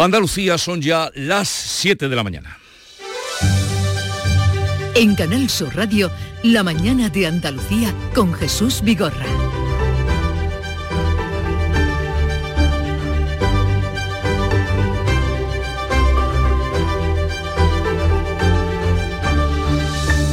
Andalucía son ya las 7 de la mañana. En Canal Sur Radio, La mañana de Andalucía con Jesús Vigorra.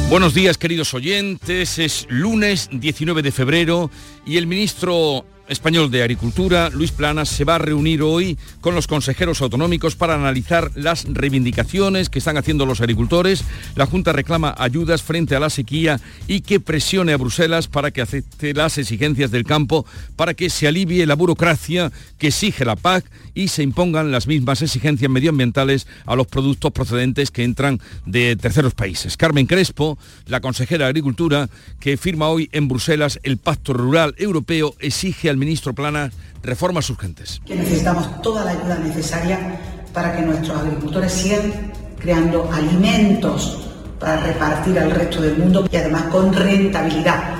Buenos días queridos oyentes, es lunes 19 de febrero y el ministro español de Agricultura, Luis Planas, se va a reunir hoy con los consejeros autonómicos para analizar las reivindicaciones que están haciendo los agricultores. La Junta reclama ayudas frente a la sequía y que presione a Bruselas para que acepte las exigencias del campo para que se alivie la burocracia que exige la PAC y se impongan las mismas exigencias medioambientales a los productos procedentes que entran de terceros países. Carmen Crespo, la consejera de Agricultura, que firma hoy en Bruselas el Pacto Rural Europeo, exige al ministro Plana reformas urgentes. Que necesitamos toda la ayuda necesaria para que nuestros agricultores sigan creando alimentos para repartir al resto del mundo y además con rentabilidad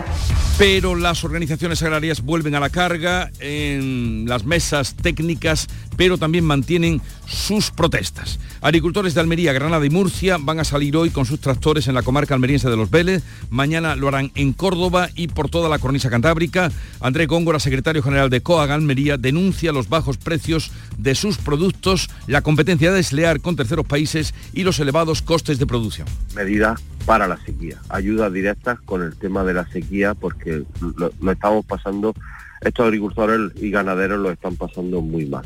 pero las organizaciones agrarias vuelven a la carga en las mesas técnicas, pero también mantienen sus protestas. Agricultores de Almería, Granada y Murcia van a salir hoy con sus tractores en la comarca almeriense de Los Vélez. Mañana lo harán en Córdoba y por toda la cornisa cantábrica. André Góngora, secretario general de COAG Almería, denuncia los bajos precios de sus productos, la competencia desleal con terceros países y los elevados costes de producción. Medidas para la sequía, ayudas directas con el tema de la sequía porque lo, estamos pasando, estos agricultores y ganaderos lo están pasando muy mal.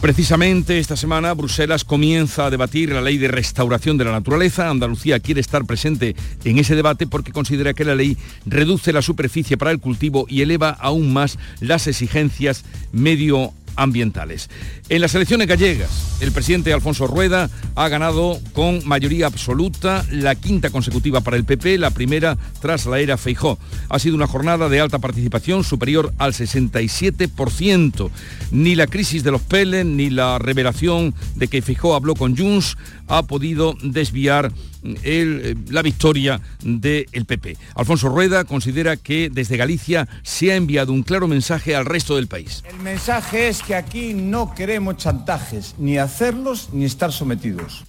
Precisamente esta semana Bruselas comienza a debatir la ley de restauración de la naturaleza. Andalucía quiere estar presente en ese debate porque considera que la ley reduce la superficie para el cultivo y eleva aún más las exigencias medio ambientales. En las elecciones gallegas, el presidente Alfonso Rueda ha ganado con mayoría absoluta la quinta consecutiva para el PP, la primera tras la era Feijó. Ha sido una jornada de alta participación superior al 67%. Ni la crisis de los Pelen ni la revelación de que Feijó habló con Junts ha podido desviar eh, la victoria del PP. Alfonso Rueda considera que desde Galicia se ha enviado un claro mensaje al resto del país. El mensaje es que aquí no queremos chantajes, ni hacerlos ni estar sometidos.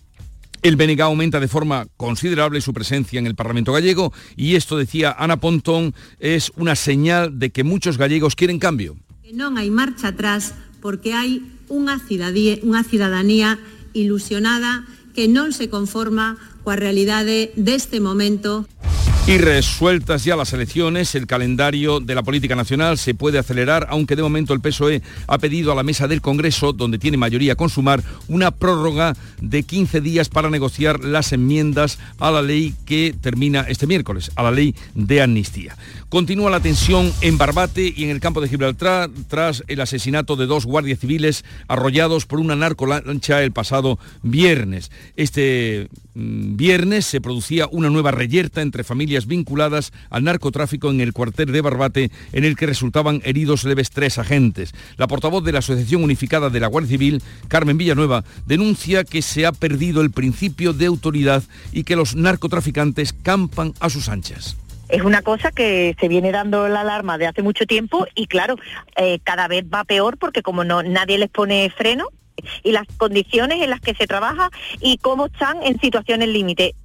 El BNG aumenta de forma considerable su presencia en el Parlamento gallego y esto, decía Ana Pontón, es una señal de que muchos gallegos quieren cambio. no hay marcha atrás porque hay una ciudadanía ilusionada que no se conforma realidad de este momento. Y resueltas ya las elecciones, el calendario de la política nacional se puede acelerar, aunque de momento el PSOE ha pedido a la mesa del Congreso, donde tiene mayoría a consumar, una prórroga de 15 días para negociar las enmiendas a la ley que termina este miércoles, a la ley de amnistía. Continúa la tensión en Barbate y en el campo de Gibraltar tras el asesinato de dos guardias civiles arrollados por una narcolancha el pasado viernes. Este viernes se producía una nueva reyerta entre familias vinculadas al narcotráfico en el cuartel de Barbate, en el que resultaban heridos leves tres agentes. La portavoz de la Asociación Unificada de la Guardia Civil, Carmen Villanueva, denuncia que se ha perdido el principio de autoridad y que los narcotraficantes campan a sus anchas es una cosa que se viene dando la alarma de hace mucho tiempo y claro, eh, cada vez va peor porque como no nadie les pone freno y las condiciones en las que se trabaja y cómo están en situaciones límite.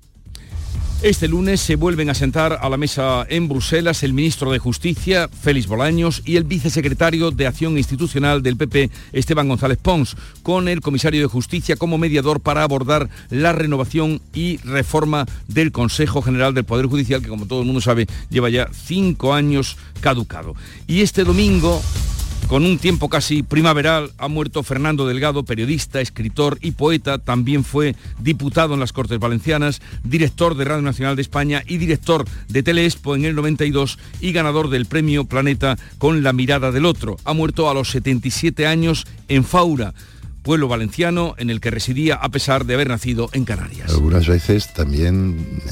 Este lunes se vuelven a sentar a la mesa en Bruselas el ministro de Justicia, Félix Bolaños, y el vicesecretario de Acción Institucional del PP, Esteban González Pons, con el comisario de Justicia como mediador para abordar la renovación y reforma del Consejo General del Poder Judicial, que como todo el mundo sabe lleva ya cinco años caducado. Y este domingo con un tiempo casi primaveral ha muerto Fernando Delgado, periodista, escritor y poeta. También fue diputado en las Cortes Valencianas, director de Radio Nacional de España y director de Teleexpo en el 92 y ganador del premio Planeta con La mirada del otro. Ha muerto a los 77 años en Faura pueblo valenciano en el que residía a pesar de haber nacido en Canarias. Algunas veces también,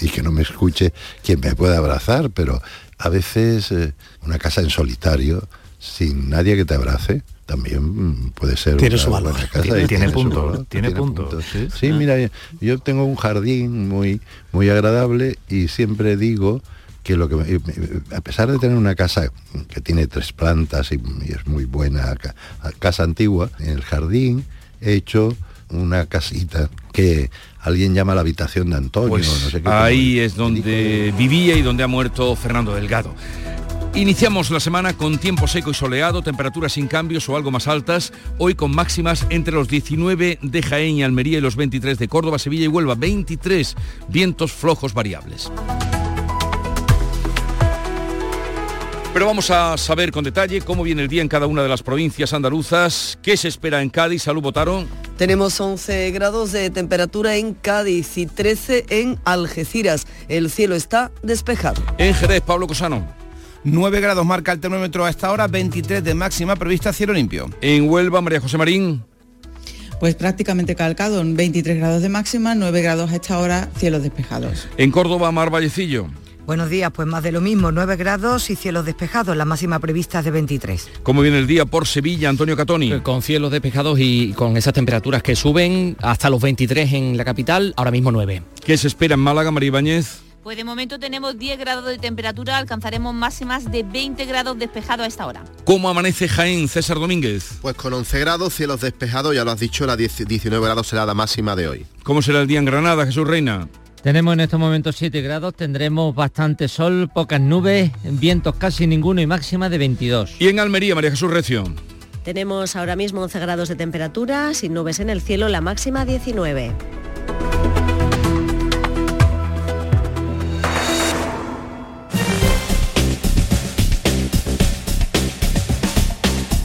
y que no me escuche quien me pueda abrazar, pero a veces eh, una casa en solitario, sin nadie que te abrace, también puede ser tiene una su valor. tiene, tiene, punto tiene, punto sí, mira yo tengo un jardín muy muy agradable y siempre digo que lo que a pesar de tener una casa que tiene tres plantas y, es muy buena casa antigua en el jardín he hecho una casita que alguien llama la habitación de Antonio. Pues no sé qué, ahí es donde vivía y donde ha muerto Fernando Delgado. Iniciamos la semana con tiempo seco y soleado, temperaturas sin cambios o algo más altas, hoy con máximas entre los 19 de Jaén y Almería y los 23 de Córdoba, Sevilla y Huelva, 23 vientos flojos variables. Pero vamos a saber con detalle cómo viene el día en cada una de las provincias andaluzas, qué se espera en Cádiz, salud votaron. Tenemos 11 grados de temperatura en Cádiz y 13 en Algeciras. El cielo está despejado. En Jerez, Pablo Cosano. 9 grados marca el termómetro a esta hora, 23 de máxima prevista cielo limpio. En Huelva, María José Marín. Pues prácticamente calcado, en 23 grados de máxima, 9 grados a esta hora, cielos despejados. En Córdoba, Mar Vallecillo. Buenos días, pues más de lo mismo, 9 grados y cielos despejados, la máxima prevista es de 23. ¿Cómo viene el día por Sevilla, Antonio Catoni? Con cielos despejados y con esas temperaturas que suben hasta los 23 en la capital, ahora mismo 9. ¿Qué se espera en Málaga, María Ibáñez? Pues de momento tenemos 10 grados de temperatura, alcanzaremos máximas de 20 grados despejados a esta hora. ¿Cómo amanece Jaén, César Domínguez? Pues con 11 grados, cielos despejados, ya lo has dicho, la 19 grados será la máxima de hoy. ¿Cómo será el día en Granada, Jesús Reina? Tenemos en estos momentos 7 grados, tendremos bastante sol, pocas nubes, vientos casi ninguno y máxima de 22. ¿Y en Almería, María Jesús Recio? Tenemos ahora mismo 11 grados de temperatura, sin nubes en el cielo, la máxima 19.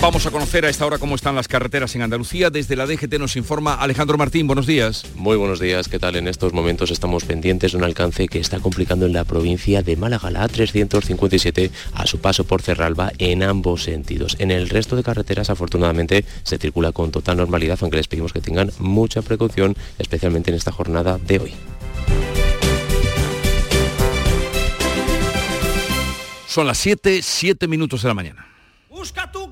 Vamos a conocer a esta hora cómo están las carreteras en Andalucía. Desde la DGT nos informa Alejandro Martín. Buenos días. Muy buenos días. ¿Qué tal? En estos momentos estamos pendientes de un alcance que está complicando en la provincia de Málaga, la A357, a su paso por Cerralba en ambos sentidos. En el resto de carreteras, afortunadamente, se circula con total normalidad, aunque les pedimos que tengan mucha precaución, especialmente en esta jornada de hoy. Son las 7, 7 minutos de la mañana. Busca tu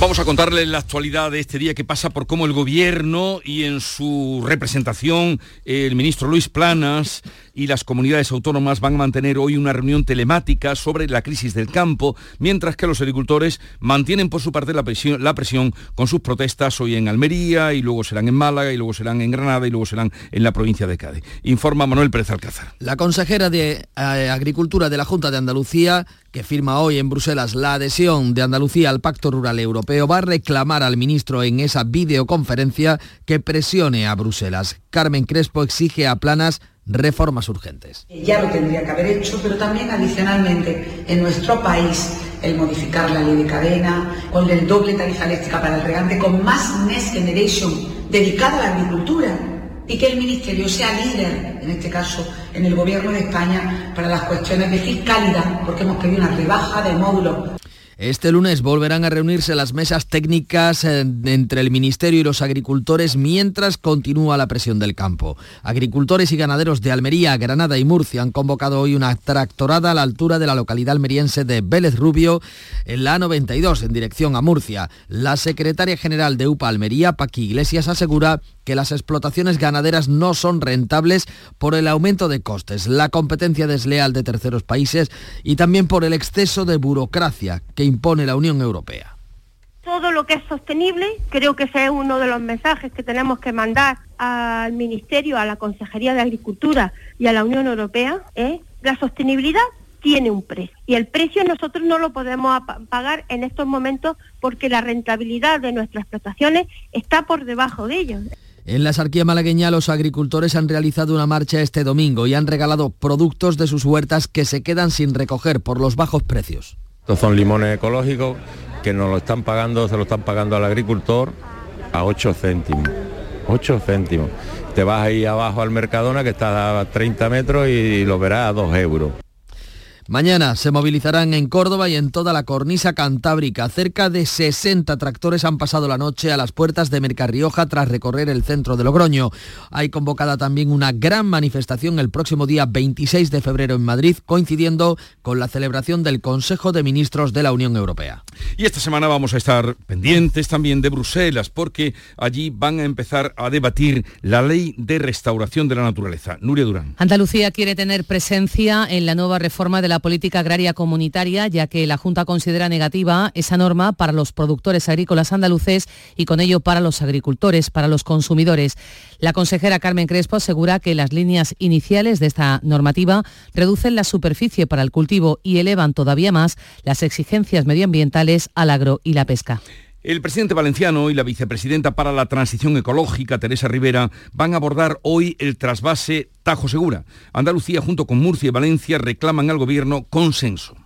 Vamos a contarle la actualidad de este día que pasa por cómo el gobierno y en su representación el ministro Luis Planas y las comunidades autónomas van a mantener hoy una reunión telemática sobre la crisis del campo, mientras que los agricultores mantienen por su parte la presión, la presión con sus protestas hoy en Almería y luego serán en Málaga y luego serán en Granada y luego serán en la provincia de Cádiz. Informa Manuel Pérez Alcázar. La consejera de eh, Agricultura de la Junta de Andalucía que firma hoy en Bruselas la adhesión de Andalucía al Pacto Rural Europeo, va a reclamar al ministro en esa videoconferencia que presione a Bruselas. Carmen Crespo exige a Planas reformas urgentes. Ya lo tendría que haber hecho, pero también adicionalmente en nuestro país el modificar la ley de cadena, con el doble tarifa eléctrica para el regante, con más Next Generation dedicada a la agricultura y que el Ministerio sea líder, en este caso en el Gobierno de España, para las cuestiones de fiscalidad, porque hemos pedido una rebaja de módulos este lunes volverán a reunirse las mesas técnicas eh, entre el Ministerio y los agricultores mientras continúa la presión del campo. Agricultores y ganaderos de Almería, Granada y Murcia han convocado hoy una tractorada a la altura de la localidad almeriense de Vélez Rubio en la A92 en dirección a Murcia. La secretaria general de UPA Almería, Paqui Iglesias, asegura que las explotaciones ganaderas no son rentables por el aumento de costes, la competencia desleal de terceros países y también por el exceso de burocracia que impone la Unión Europea. Todo lo que es sostenible, creo que ese es uno de los mensajes que tenemos que mandar al Ministerio, a la Consejería de Agricultura y a la Unión Europea, ¿eh? la sostenibilidad tiene un precio. Y el precio nosotros no lo podemos pagar en estos momentos porque la rentabilidad de nuestras explotaciones está por debajo de ellos. En la sarquía malagueña los agricultores han realizado una marcha este domingo y han regalado productos de sus huertas que se quedan sin recoger por los bajos precios. Estos son limones ecológicos que nos lo están pagando, se lo están pagando al agricultor a 8 céntimos. 8 céntimos. Te vas ahí abajo al Mercadona que está a 30 metros y lo verás a 2 euros. Mañana se movilizarán en Córdoba y en toda la cornisa cantábrica. Cerca de 60 tractores han pasado la noche a las puertas de Mercarrioja tras recorrer el centro de Logroño. Hay convocada también una gran manifestación el próximo día 26 de febrero en Madrid, coincidiendo con la celebración del Consejo de Ministros de la Unión Europea. Y esta semana vamos a estar pendientes también de Bruselas, porque allí van a empezar a debatir la ley de restauración de la naturaleza. Nuria Durán. Andalucía quiere tener presencia en la nueva reforma de la política agraria comunitaria, ya que la Junta considera negativa esa norma para los productores agrícolas andaluces y con ello para los agricultores, para los consumidores. La consejera Carmen Crespo asegura que las líneas iniciales de esta normativa reducen la superficie para el cultivo y elevan todavía más las exigencias medioambientales al agro y la pesca. El presidente valenciano y la vicepresidenta para la transición ecológica, Teresa Rivera, van a abordar hoy el trasvase Tajo Segura. Andalucía junto con Murcia y Valencia reclaman al gobierno consenso.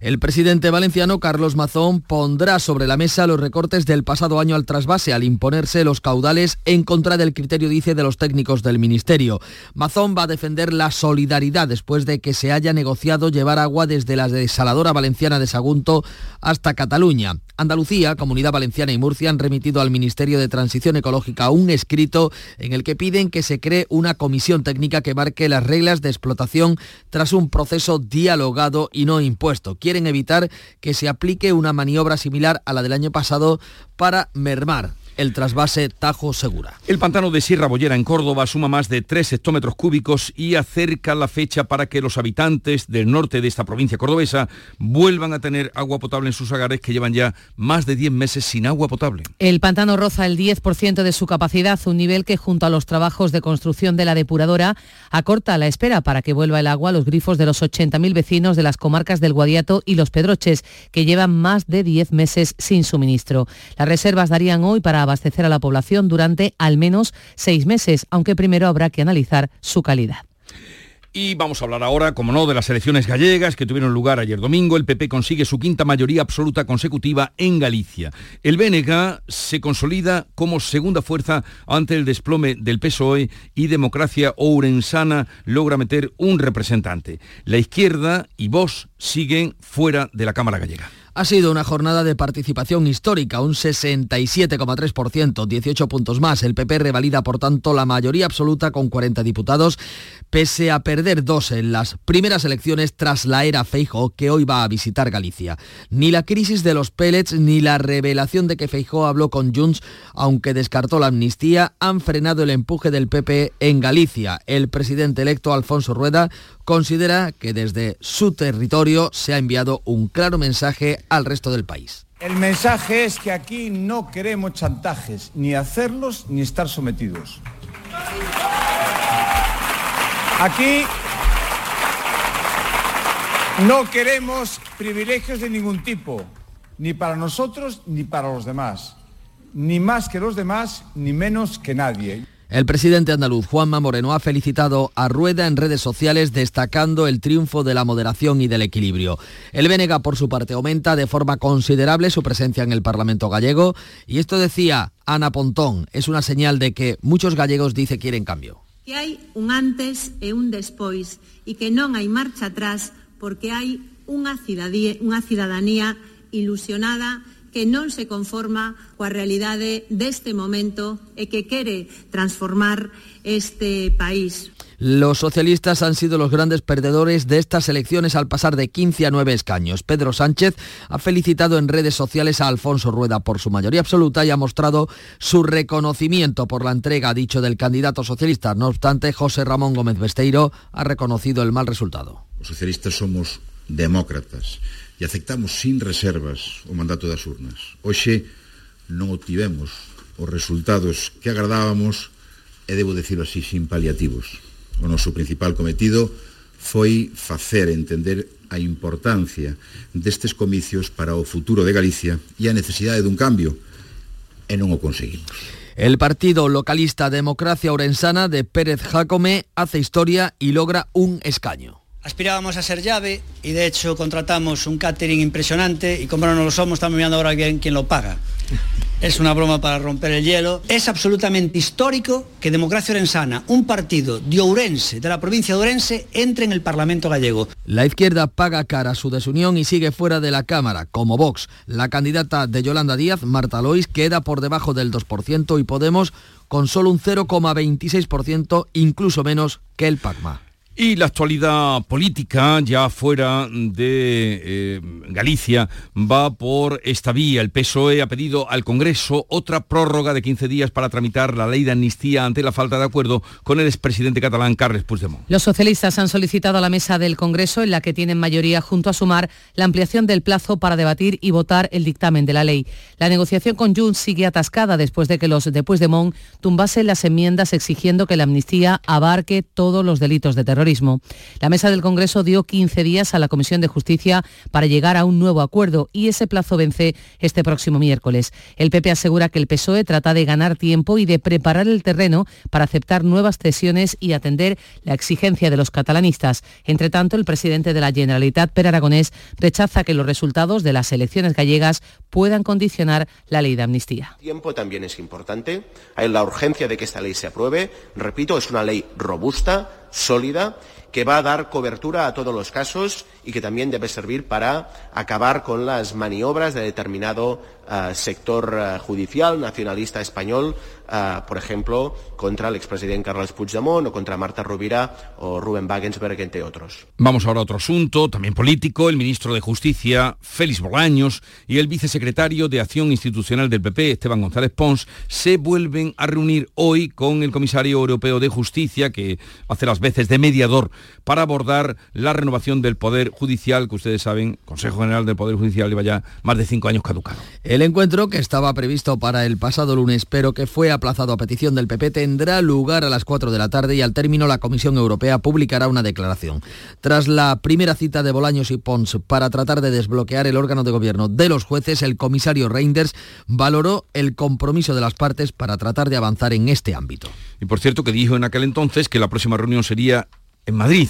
El presidente valenciano Carlos Mazón pondrá sobre la mesa los recortes del pasado año al trasvase al imponerse los caudales en contra del criterio, dice, de los técnicos del Ministerio. Mazón va a defender la solidaridad después de que se haya negociado llevar agua desde la desaladora valenciana de Sagunto hasta Cataluña. Andalucía, Comunidad Valenciana y Murcia han remitido al Ministerio de Transición Ecológica un escrito en el que piden que se cree una comisión técnica que marque las reglas de explotación tras un proceso dialogado y no impuesto. Quieren evitar que se aplique una maniobra similar a la del año pasado para mermar el trasvase Tajo Segura. El pantano de Sierra Bollera en Córdoba suma más de 3 hectómetros cúbicos y acerca la fecha para que los habitantes del norte de esta provincia cordobesa vuelvan a tener agua potable en sus hogares que llevan ya más de 10 meses sin agua potable. El pantano roza el 10% de su capacidad, un nivel que junto a los trabajos de construcción de la depuradora acorta la espera para que vuelva el agua a los grifos de los 80.000 vecinos de las comarcas del Guadiato y los Pedroches, que llevan más de 10 meses sin suministro. Las reservas darían hoy para abastecer a la población durante al menos seis meses, aunque primero habrá que analizar su calidad. Y vamos a hablar ahora, como no, de las elecciones gallegas que tuvieron lugar ayer domingo. El PP consigue su quinta mayoría absoluta consecutiva en Galicia. El BNG se consolida como segunda fuerza ante el desplome del PSOE y Democracia Ourensana logra meter un representante. La izquierda y Vox siguen fuera de la Cámara Gallega. Ha sido una jornada de participación histórica, un 67,3%, 18 puntos más. El PP revalida, por tanto, la mayoría absoluta con 40 diputados, pese a perder dos en las primeras elecciones tras la era Feijo, que hoy va a visitar Galicia. Ni la crisis de los pellets ni la revelación de que Feijo habló con Junts, aunque descartó la amnistía, han frenado el empuje del PP en Galicia. El presidente electo, Alfonso Rueda, considera que desde su territorio se ha enviado un claro mensaje al resto del país. El mensaje es que aquí no queremos chantajes, ni hacerlos ni estar sometidos. Aquí no queremos privilegios de ningún tipo, ni para nosotros ni para los demás. Ni más que los demás, ni menos que nadie. El presidente andaluz Juanma Moreno ha felicitado a Rueda en redes sociales destacando el triunfo de la moderación y del equilibrio. El Bénega, por su parte, aumenta de forma considerable su presencia en el Parlamento gallego y esto decía Ana Pontón, es una señal de que muchos gallegos dice quieren cambio. Que hay un antes e un despois y que no hay marcha atrás porque hay una ciudadanía ilusionada que non se conforma coa realidade deste momento e que quere transformar este país. Los socialistas han sido los grandes perdedores de estas elecciones al pasar de 15 a 9 escaños. Pedro Sánchez ha felicitado en redes sociales a Alfonso Rueda por su mayoría absoluta y ha mostrado su reconocimiento por la entrega, dicho, del candidato socialista. No obstante, José Ramón Gómez Besteiro ha reconocido el mal resultado. Los socialistas somos demócratas e aceptamos sin reservas o mandato das urnas. Hoxe non obtivemos os resultados que agradábamos e debo decirlo así sin paliativos. O noso principal cometido foi facer entender a importancia destes comicios para o futuro de Galicia e a necesidade dun cambio e non o conseguimos. El partido localista Democracia Orensana de Pérez Jacome hace historia y logra un escaño. Aspirábamos a ser llave y de hecho contratamos un catering impresionante y como no lo somos estamos mirando ahora bien quién lo paga. Es una broma para romper el hielo. Es absolutamente histórico que Democracia Orensana, un partido de Ourense, de la provincia de Ourense, entre en el Parlamento gallego. La izquierda paga cara a su desunión y sigue fuera de la Cámara, como Vox. La candidata de Yolanda Díaz, Marta Lois, queda por debajo del 2% y Podemos con solo un 0,26%, incluso menos que el PACMA. Y la actualidad política, ya fuera de eh, Galicia, va por esta vía. El PSOE ha pedido al Congreso otra prórroga de 15 días para tramitar la ley de amnistía ante la falta de acuerdo con el expresidente catalán Carles Puigdemont. Los socialistas han solicitado a la mesa del Congreso, en la que tienen mayoría junto a Sumar, la ampliación del plazo para debatir y votar el dictamen de la ley. La negociación con Junts sigue atascada después de que los de Puigdemont tumbasen las enmiendas exigiendo que la amnistía abarque todos los delitos de terrorismo. La mesa del Congreso dio 15 días a la Comisión de Justicia para llegar a un nuevo acuerdo y ese plazo vence este próximo miércoles. El PP asegura que el PSOE trata de ganar tiempo y de preparar el terreno para aceptar nuevas cesiones y atender la exigencia de los catalanistas. Entre tanto, el presidente de la Generalitat, Per Aragonés, rechaza que los resultados de las elecciones gallegas puedan condicionar la ley de amnistía. Tiempo también es importante. Hay la urgencia de que esta ley se apruebe. Repito, es una ley robusta, sólida que va a dar cobertura a todos los casos y que también debe servir para acabar con las maniobras de determinado uh, sector uh, judicial nacionalista español, por ejemplo, contra el expresidente Carles Puigdemont o contra Marta Rovira o Rubén Wagensberg, entre otros. Vamos ahora a otro asunto, también político. El ministro de Justicia, Félix Bolaños, y el vicesecretario de Acción Institucional del PP, Esteban González Pons, se vuelven a reunir hoy con el comisario europeo de Justicia, que hace las veces de mediador para abordar la renovación del Poder Judicial, que ustedes saben, Consejo General del Poder Judicial lleva ya más de cinco años caducado. El encuentro, que estaba previsto para el pasado lunes, pero que fue aplazado a petición del PP, tendrá lugar a las 4 de la tarde y al término la Comisión Europea publicará una declaración. Tras la primera cita de Bolaños y Pons para tratar de desbloquear el órgano de gobierno de los jueces, el comisario Reinders valoró el compromiso de las partes para tratar de avanzar en este ámbito. Y por cierto que dijo en aquel entonces que la próxima reunión sería en Madrid,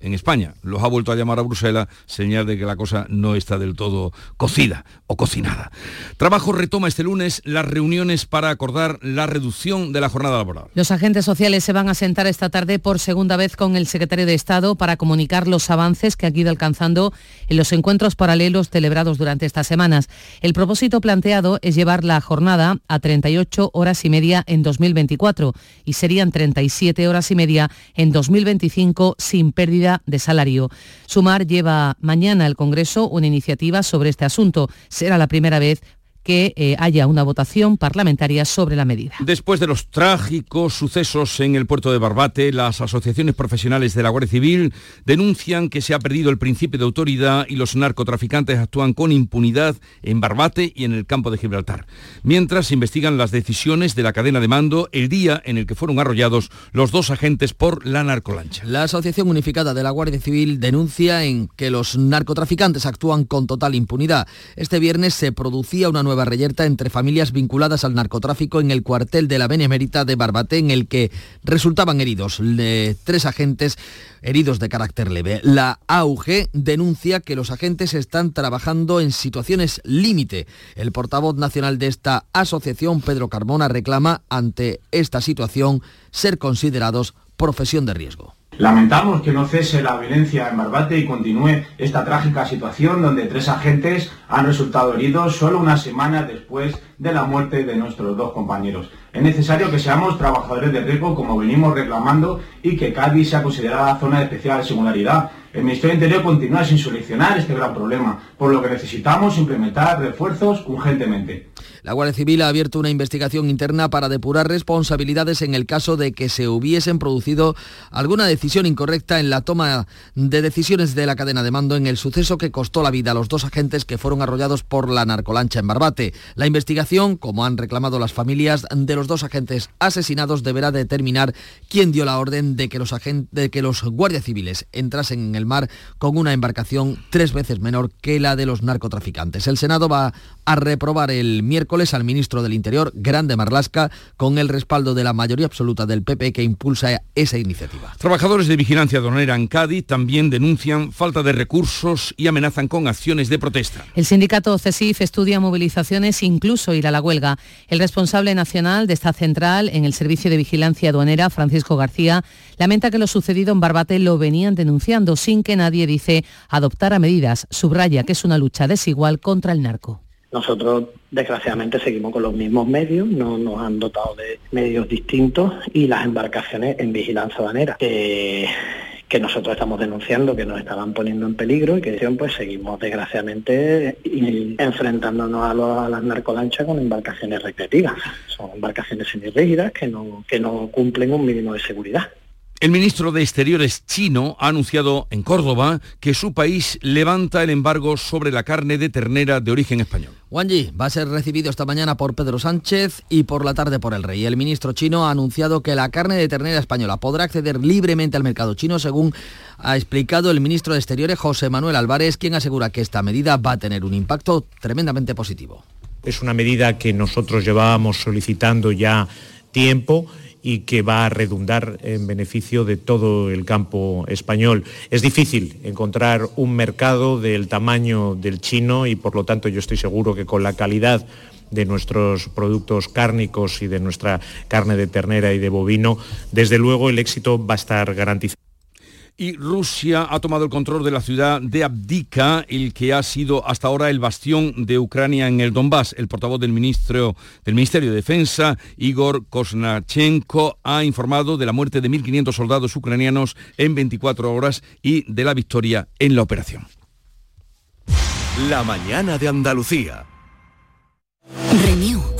en España. Los ha vuelto a llamar a Bruselas, señal de que la cosa no está del todo cocida o cocinada. Trabajo retoma este lunes las reuniones para acordar la reducción de la jornada laboral. Los agentes sociales se van a sentar esta tarde por segunda vez con el secretario de Estado para comunicar los avances que ha ido alcanzando en los encuentros paralelos celebrados durante estas semanas. El propósito planteado es llevar la jornada a 38 horas y media en 2024 y serían 37 horas y media en 2025 sin pérdida de salario. Sumar lleva mañana al Congreso una iniciativa sobre este asunto. Será la primera vez que eh, haya una votación parlamentaria sobre la medida. Después de los trágicos sucesos en el puerto de Barbate, las asociaciones profesionales de la Guardia Civil denuncian que se ha perdido el principio de autoridad y los narcotraficantes actúan con impunidad en Barbate y en el campo de Gibraltar. Mientras se investigan las decisiones de la cadena de mando el día en el que fueron arrollados los dos agentes por la narcolancha. La Asociación Unificada de la Guardia Civil denuncia en que los narcotraficantes actúan con total impunidad. Este viernes se producía una nueva reyerta entre familias vinculadas al narcotráfico en el cuartel de la Benemérita de Barbate, en el que resultaban heridos tres agentes heridos de carácter leve. La AUG denuncia que los agentes están trabajando en situaciones límite. El portavoz nacional de esta asociación, Pedro Carmona, reclama ante esta situación ser considerados profesión de riesgo. Lamentamos que no cese la violencia en Barbate y continúe esta trágica situación donde tres agentes han resultado heridos solo una semana después de la muerte de nuestros dos compañeros. Es necesario que seamos trabajadores de riesgo como venimos reclamando y que Cádiz sea considerada zona de especial singularidad. El Ministerio del Interior continúa sin solucionar este gran problema, por lo que necesitamos implementar refuerzos urgentemente. La Guardia Civil ha abierto una investigación interna para depurar responsabilidades en el caso de que se hubiesen producido alguna decisión incorrecta en la toma de decisiones de la cadena de mando en el suceso que costó la vida a los dos agentes que fueron arrollados por la narcolancha en Barbate. La investigación, como han reclamado las familias de los dos agentes asesinados, deberá determinar quién dio la orden de que los, de que los guardias civiles entrasen en el mar con una embarcación tres veces menor que la de los narcotraficantes. El Senado va a reprobar el miércoles miércoles al ministro del Interior, Grande Marlasca, con el respaldo de la mayoría absoluta del PP que impulsa esa iniciativa. Trabajadores de vigilancia aduanera en Cádiz también denuncian falta de recursos y amenazan con acciones de protesta. El sindicato CESIF estudia movilizaciones, incluso ir a la huelga. El responsable nacional de esta central en el Servicio de Vigilancia Aduanera, Francisco García, lamenta que lo sucedido en Barbate lo venían denunciando sin que nadie, dice, adoptara medidas. Subraya que es una lucha desigual contra el narco. Nosotros, desgraciadamente, seguimos con los mismos medios, no nos han dotado de medios distintos y las embarcaciones en vigilancia aduanera. Que nosotros estamos denunciando que nos estaban poniendo en peligro y que pues seguimos desgraciadamente enfrentándonos a, a las narcolanchas con embarcaciones recreativas. Son embarcaciones semirrígidas que no, que no cumplen un mínimo de seguridad. El ministro de Exteriores chino ha anunciado en Córdoba que su país levanta el embargo sobre la carne de ternera de origen español. Wang Yi va a ser recibido esta mañana por Pedro Sánchez y por la tarde por el rey. El ministro chino ha anunciado que la carne de ternera española podrá acceder libremente al mercado chino, según ha explicado el ministro de Exteriores José Manuel Álvarez, quien asegura que esta medida va a tener un impacto tremendamente positivo. Es una medida que nosotros llevábamos solicitando ya tiempo y que va a redundar en beneficio de todo el campo español. Es difícil encontrar un mercado del tamaño del chino y por lo tanto yo estoy seguro que con la calidad de nuestros productos cárnicos y de nuestra carne de ternera y de bovino, desde luego el éxito va a estar garantizado y Rusia ha tomado el control de la ciudad de Abdika, el que ha sido hasta ahora el bastión de Ucrania en el Donbass. El portavoz del, ministro, del Ministerio de Defensa, Igor Kosnachenko, ha informado de la muerte de 1.500 soldados ucranianos en 24 horas y de la victoria en la operación. La mañana de Andalucía. Renew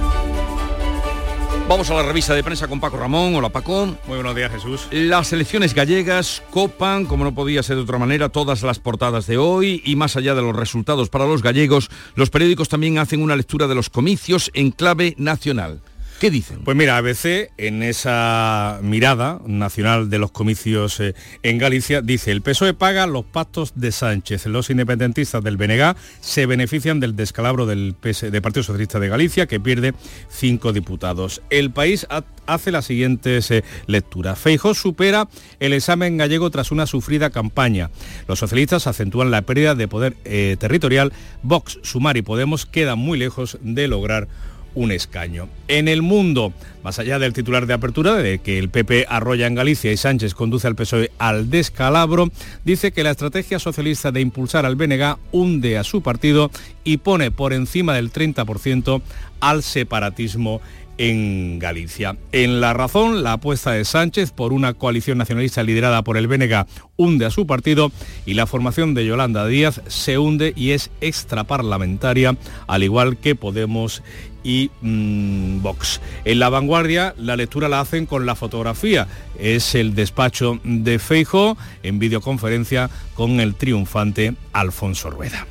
Vamos a la revista de prensa con Paco Ramón. Hola Paco. Muy buenos días Jesús. Las elecciones gallegas copan, como no podía ser de otra manera, todas las portadas de hoy y más allá de los resultados para los gallegos, los periódicos también hacen una lectura de los comicios en clave nacional. ¿Qué dicen? Pues mira, ABC en esa mirada nacional de los comicios eh, en Galicia dice, el PSOE paga los pactos de Sánchez. Los independentistas del BNG se benefician del descalabro del, Partido Socialista de Galicia, que pierde cinco diputados. El país hace las siguientes eh, lecturas. Feijóo supera el examen gallego tras una sufrida campaña. Los socialistas acentúan la pérdida de poder eh, territorial. Vox, Sumar y Podemos quedan muy lejos de lograr un escaño. En el mundo, más allá del titular de apertura de que el PP arrolla en Galicia y Sánchez conduce al PSOE al descalabro, dice que la estrategia socialista de impulsar al BNG hunde a su partido y pone por encima del 30% al separatismo en Galicia. En La Razón, la apuesta de Sánchez por una coalición nacionalista liderada por el BNG hunde a su partido y la formación de Yolanda Díaz se hunde y es extraparlamentaria, al igual que Podemos y mm, Vox. En la vanguardia la lectura la hacen con la fotografía. Es el despacho de Feijo en videoconferencia con el triunfante Alfonso Rueda.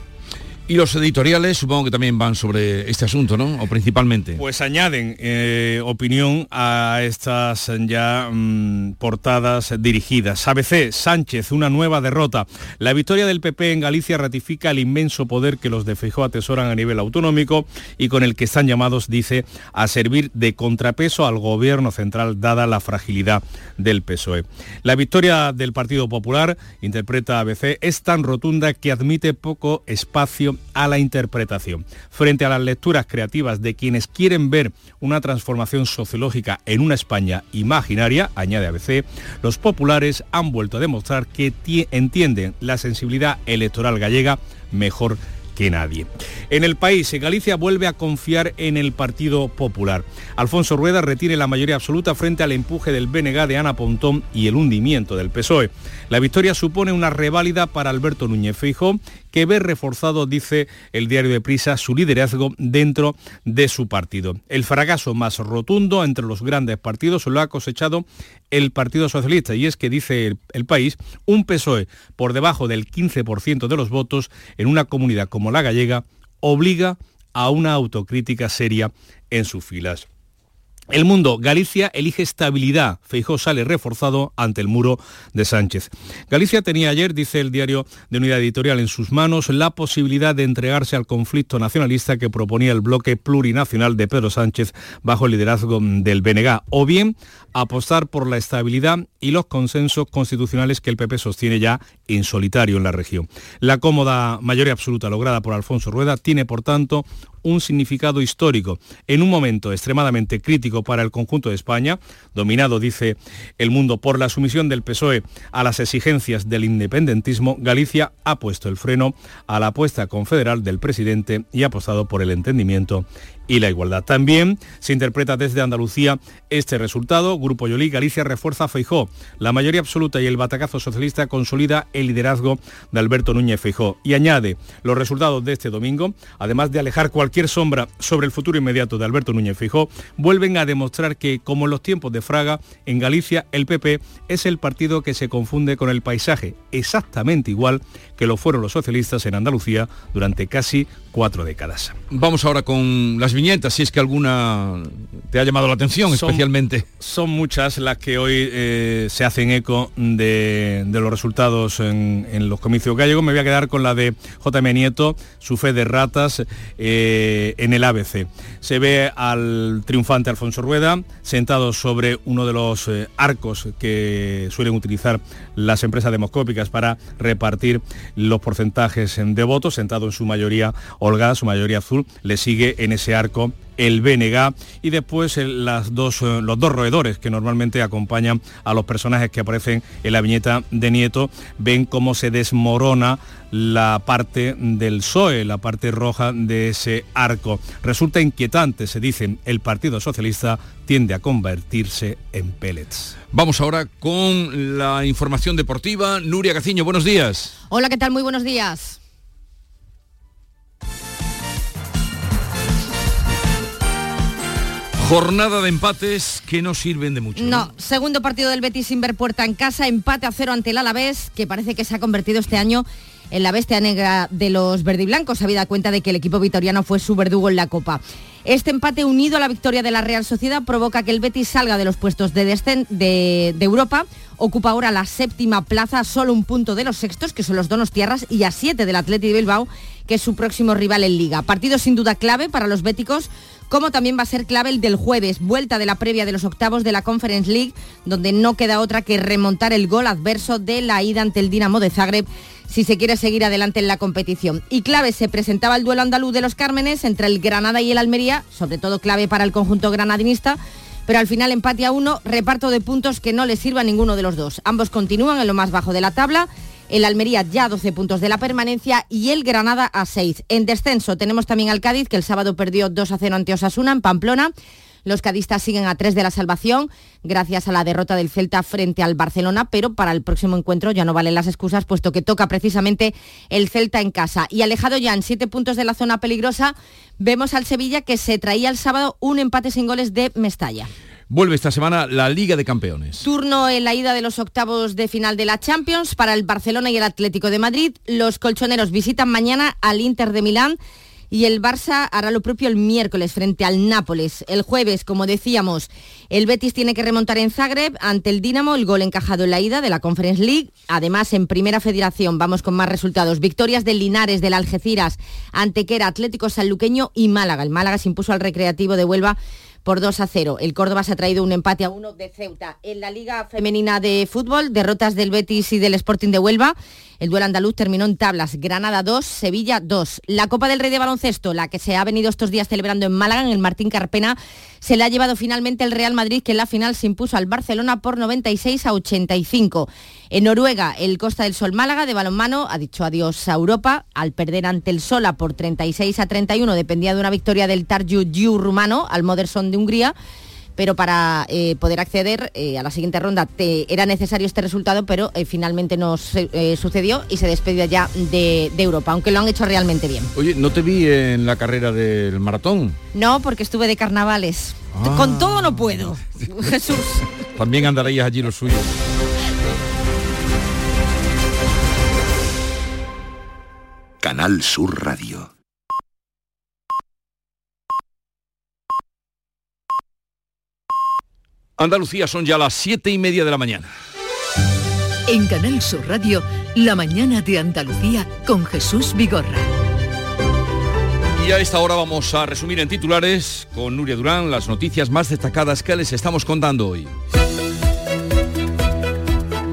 Y los editoriales supongo que también van sobre este asunto, ¿no? O principalmente. Pues añaden eh, opinión a estas ya mm, portadas dirigidas. ABC, Sánchez, una nueva derrota. La victoria del PP en Galicia ratifica el inmenso poder que los de Feijóo atesoran a nivel autonómico y con el que están llamados, dice, a servir de contrapeso al gobierno central dada la fragilidad del PSOE. La victoria del Partido Popular, interpreta ABC, es tan rotunda que admite poco espacio a la interpretación. Frente a las lecturas creativas de quienes quieren ver una transformación sociológica en una España imaginaria, añade ABC, los populares han vuelto a demostrar que entienden la sensibilidad electoral gallega mejor que nadie. En el país, Galicia vuelve a confiar en el Partido Popular. Alfonso Rueda retiene la mayoría absoluta frente al empuje del BNG de Ana Pontón y el hundimiento del PSOE. La victoria supone una reválida para Alberto Núñez Feijóo, que ve reforzado, dice el diario de Prisa, su liderazgo dentro de su partido. El fracaso más rotundo entre los grandes partidos lo ha cosechado el Partido Socialista y es que, dice el, país, un PSOE por debajo del 15% de los votos en una comunidad como la gallega obliga a una autocrítica seria en sus filas. El mundo, Galicia elige estabilidad. Feijó sale reforzado ante el muro de Sánchez. Galicia tenía ayer, dice el diario de Unidad Editorial, en sus manos la posibilidad de entregarse al conflicto nacionalista que proponía el bloque plurinacional de Pedro Sánchez bajo el liderazgo del BNG, o bien apostar por la estabilidad y los consensos constitucionales que el PP sostiene ya en solitario en la región. La cómoda mayoría absoluta lograda por Alfonso Rueda tiene, por tanto, un significado histórico. En un momento extremadamente crítico para el conjunto de España, dominado, dice el mundo, por la sumisión del PSOE a las exigencias del independentismo, Galicia ha puesto el freno a la apuesta confederal del presidente y ha apostado por el entendimiento y la igualdad. También se interpreta desde Andalucía este resultado. Grupo Yolí, Galicia refuerza a Feijó. La mayoría absoluta y el batacazo socialista consolida el liderazgo de Alberto Núñez Feijó. Y añade los resultados de este domingo, además de alejar cualquier sombra sobre el futuro inmediato de Alberto Núñez Feijó, vuelven a demostrar que, como en los tiempos de Fraga, en Galicia el PP es el partido que se confunde con el paisaje, exactamente igual que lo fueron los socialistas en Andalucía durante casi cuatro décadas. Vamos ahora con las viñetas, si es que alguna te ha llamado la atención Son- especialmente. Son muchas las que hoy eh, se hacen eco de, de los resultados en, en los comicios gallegos. Me voy a quedar con la de JM Nieto, su fe de ratas eh, en el ABC. Se ve al triunfante Alfonso Rueda sentado sobre uno de los eh, arcos que suelen utilizar las empresas demoscópicas para repartir los porcentajes de votos, sentado en su mayoría holgada, su mayoría azul, le sigue en ese arco el BNG y después el- las dos, eh, los dos roedores que normalmente acompañan a los personajes que aparecen en la viñeta de Nieto, ven cómo se desmorona la parte del PSOE, la parte roja de ese arco. Resulta inquietante, se dicen, el Partido Socialista tiende a convertirse en pellets. Vamos ahora con la información deportiva. Nuria Gaciño, buenos días. Hola, ¿qué tal? Muy buenos días. Jornada de empates que no sirven de mucho. No, segundo partido del Betis sin ver puerta en casa, empate a cero ante el Alavés, que parece que se ha convertido este año en la bestia negra de los verdiblancos, habida cuenta de que el equipo vitoriano fue su verdugo en la Copa. Este empate unido a la victoria de la Real Sociedad provoca que el Betis salga de los puestos de, de, de Europa, ocupa ahora la séptima plaza, solo un punto de los sextos, que son los Donostiarras, y a siete del Atleti de Bilbao, que es su próximo rival en Liga. Partido sin duda clave para los béticos, como también va a ser clave el del jueves, vuelta de la previa de los octavos de la Conference League, donde no queda otra que remontar el gol adverso de la ida ante el Dinamo de Zagreb si se quiere seguir adelante en la competición. Y clave se presentaba el duelo andaluz de los Cármenes entre el Granada y el Almería, sobre todo clave para el conjunto granadinista, pero al final empate a uno, reparto de puntos que no le sirva a ninguno de los dos. Ambos continúan en lo más bajo de la tabla, el Almería ya a 12 puntos de la permanencia y el Granada a 6. En descenso tenemos también al Cádiz, que el sábado perdió 2 a 0 ante Osasuna en Pamplona. Los cadistas siguen a 3 de la salvación gracias a la derrota del Celta frente al Barcelona, pero para el próximo encuentro ya no valen las excusas, puesto que toca precisamente el Celta en casa. Y alejado ya en 7 puntos de la zona peligrosa, vemos al Sevilla que se traía el sábado un empate sin goles de Mestalla. Vuelve esta semana la Liga de Campeones. Turno en la ida de los octavos de final de la Champions para el Barcelona y el Atlético de Madrid. Los colchoneros visitan mañana al Inter de Milán y el Barça hará lo propio el miércoles frente al Nápoles. El jueves, como decíamos, el Betis tiene que remontar en Zagreb ante el Dinamo, el gol encajado en la ida de la Conference League. Además, en Primera Federación vamos con más resultados. Victorias del Linares, del Algeciras, Antequera, Atlético Sanluqueño y Málaga. El Málaga se impuso al Recreativo de Huelva por 2 a 0. El Córdoba se ha traído un empate a 1 de Ceuta. En la Liga Femenina de Fútbol, derrotas del Betis y del Sporting de Huelva. El duelo andaluz terminó en tablas. Granada 2, Sevilla 2. La Copa del Rey de Baloncesto, la que se ha venido estos días celebrando en Málaga, en el Martín Carpena, se le ha llevado finalmente el Real Madrid, que en la final se impuso al Barcelona por 96 a 85. En Noruega, el Costa del Sol Málaga de balonmano ha dicho adiós a Europa al perder ante el Sola por 36 a 31. Dependía de una victoria del Tarju Giu rumano al Moderson de Hungría pero para eh, poder acceder eh, a la siguiente ronda te, era necesario este resultado, pero eh, finalmente no sucedió y se despidió ya de, Europa, aunque lo han hecho realmente bien. Oye, ¿no te vi en la carrera del maratón? No, porque estuve de carnavales. Ah. Con todo no puedo. Jesús. También andaréis allí los suyos. Canal Sur Radio. Andalucía son ya las siete y media de la mañana. En Canal Sur Radio, la mañana de Andalucía con Jesús Vigorra. Y a esta hora vamos a resumir en titulares con Nuria Durán las noticias más destacadas que les estamos contando hoy.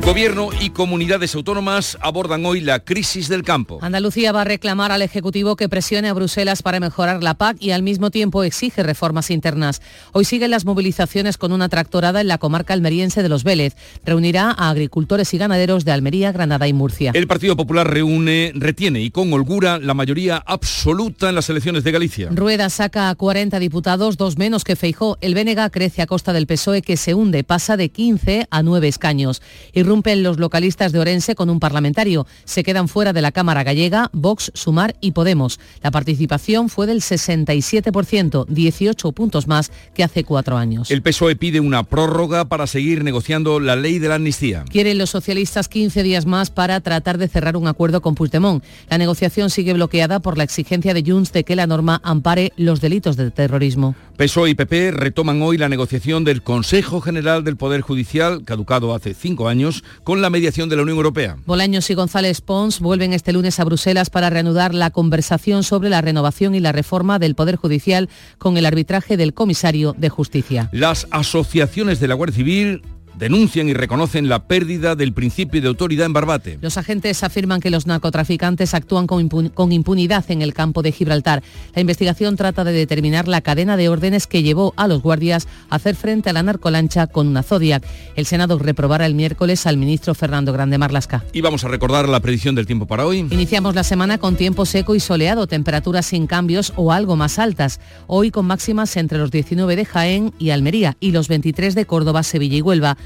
Gobierno y comunidades autónomas abordan hoy la crisis del campo. Andalucía va a reclamar al Ejecutivo que presione a Bruselas para mejorar la PAC y al mismo tiempo exige reformas internas. Hoy siguen las movilizaciones con una tractorada en la comarca almeriense de Los Vélez. Reunirá a agricultores y ganaderos de Almería, Granada y Murcia. El Partido Popular reúne, retiene y con holgura la mayoría absoluta en las elecciones de Galicia. Rueda saca a 40 diputados, dos menos que Feijó. El Bénega crece a costa del PSOE que se hunde, pasa de 15 a 9 escaños. Y Rompen los localistas de Orense con un parlamentario. Se quedan fuera de la Cámara Gallega Vox, Sumar y Podemos. La participación fue del 67%, 18 puntos más que hace cuatro años. El PSOE pide una prórroga para seguir negociando la ley de la amnistía. Quieren los socialistas 15 días más para tratar de cerrar un acuerdo con Puigdemont. La negociación sigue bloqueada por la exigencia de Junts de que la norma ampare los delitos de terrorismo. PSOE y PP retoman hoy la negociación del Consejo General del Poder Judicial, caducado hace cinco años, con la mediación de la Unión Europea. Bolaños y González Pons vuelven este lunes a Bruselas para reanudar la conversación sobre la renovación y la reforma del Poder Judicial con el arbitraje del comisario de Justicia. Las asociaciones de la Guardia Civil denuncian y reconocen la pérdida del principio de autoridad en Barbate. Los agentes afirman que los narcotraficantes actúan con, impunidad en el campo de Gibraltar. La investigación trata de determinar la cadena de órdenes que llevó a los guardias a hacer frente a la narcolancha con una Zodiac. El Senado reprobará el miércoles al ministro Fernando Grande Marlasca. Y vamos a recordar la predicción del tiempo para hoy. Iniciamos la semana con tiempo seco y soleado, temperaturas sin cambios o algo más altas. Hoy con máximas entre los 19 de Jaén y Almería y los 23 de Córdoba, Sevilla y Huelva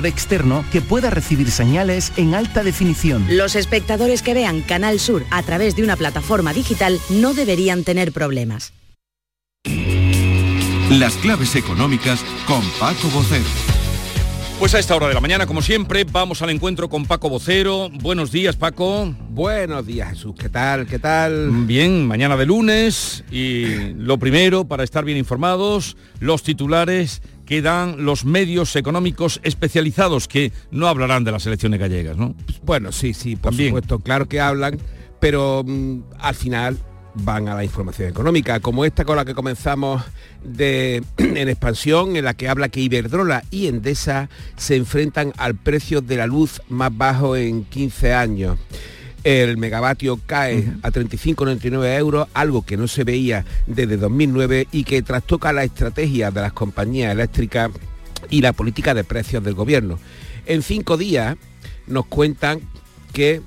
externo que pueda recibir señales en alta definición. Los espectadores que vean Canal Sur a través de una plataforma digital no deberían tener problemas. Las claves económicas con Paco Bocero. Pues a esta hora de la mañana, como siempre, vamos al encuentro con Paco Vocero. Buenos días, Paco. Buenos días, Jesús. ¿Qué tal? ¿Qué tal? Bien, mañana de lunes y lo primero, para estar bien informados, los titulares que dan los medios económicos especializados que no hablarán de las elecciones gallegas, ¿no? Bueno, sí, sí, por supuesto, claro que hablan, pero mm, al final van a la información económica, como esta con la que comenzamos de, en expansión, en la que habla que Iberdrola y Endesa se enfrentan al precio de la luz más bajo en 15 años el megavatio cae a 35,99 euros, algo que no se veía desde 2009 y que trastoca la estrategia de las compañías eléctricas y la política de precios del gobierno. En cinco días nos cuentan que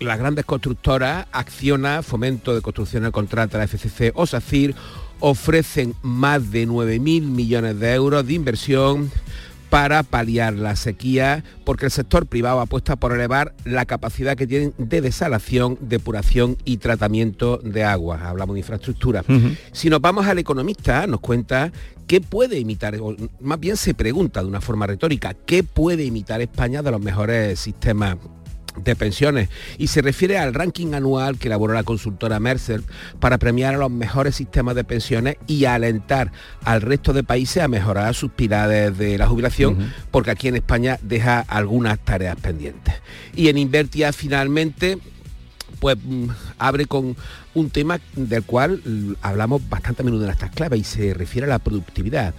las grandes constructoras, Acciona, Fomento de Construcción Contrata, la FCC o SACIR, ofrecen más de 9.000 millones de euros de inversión para paliar la sequía, porque el sector privado apuesta por elevar la capacidad que tienen de desalación, depuración y tratamiento de agua. Hablamos de infraestructura. Si nos vamos al economista, nos cuenta qué puede imitar, o más bien se pregunta de una forma retórica, qué puede imitar España de los mejores sistemas de pensiones y se refiere al ranking anual que elaboró la consultora Mercer para premiar a los mejores sistemas de pensiones y alentar al resto de países a mejorar sus pilares de la jubilación, porque aquí en España deja algunas tareas pendientes. Y en Invertia finalmente pues mm, abre con un tema del cual mm, hablamos bastante a menudo en estas claves y se refiere a la productividad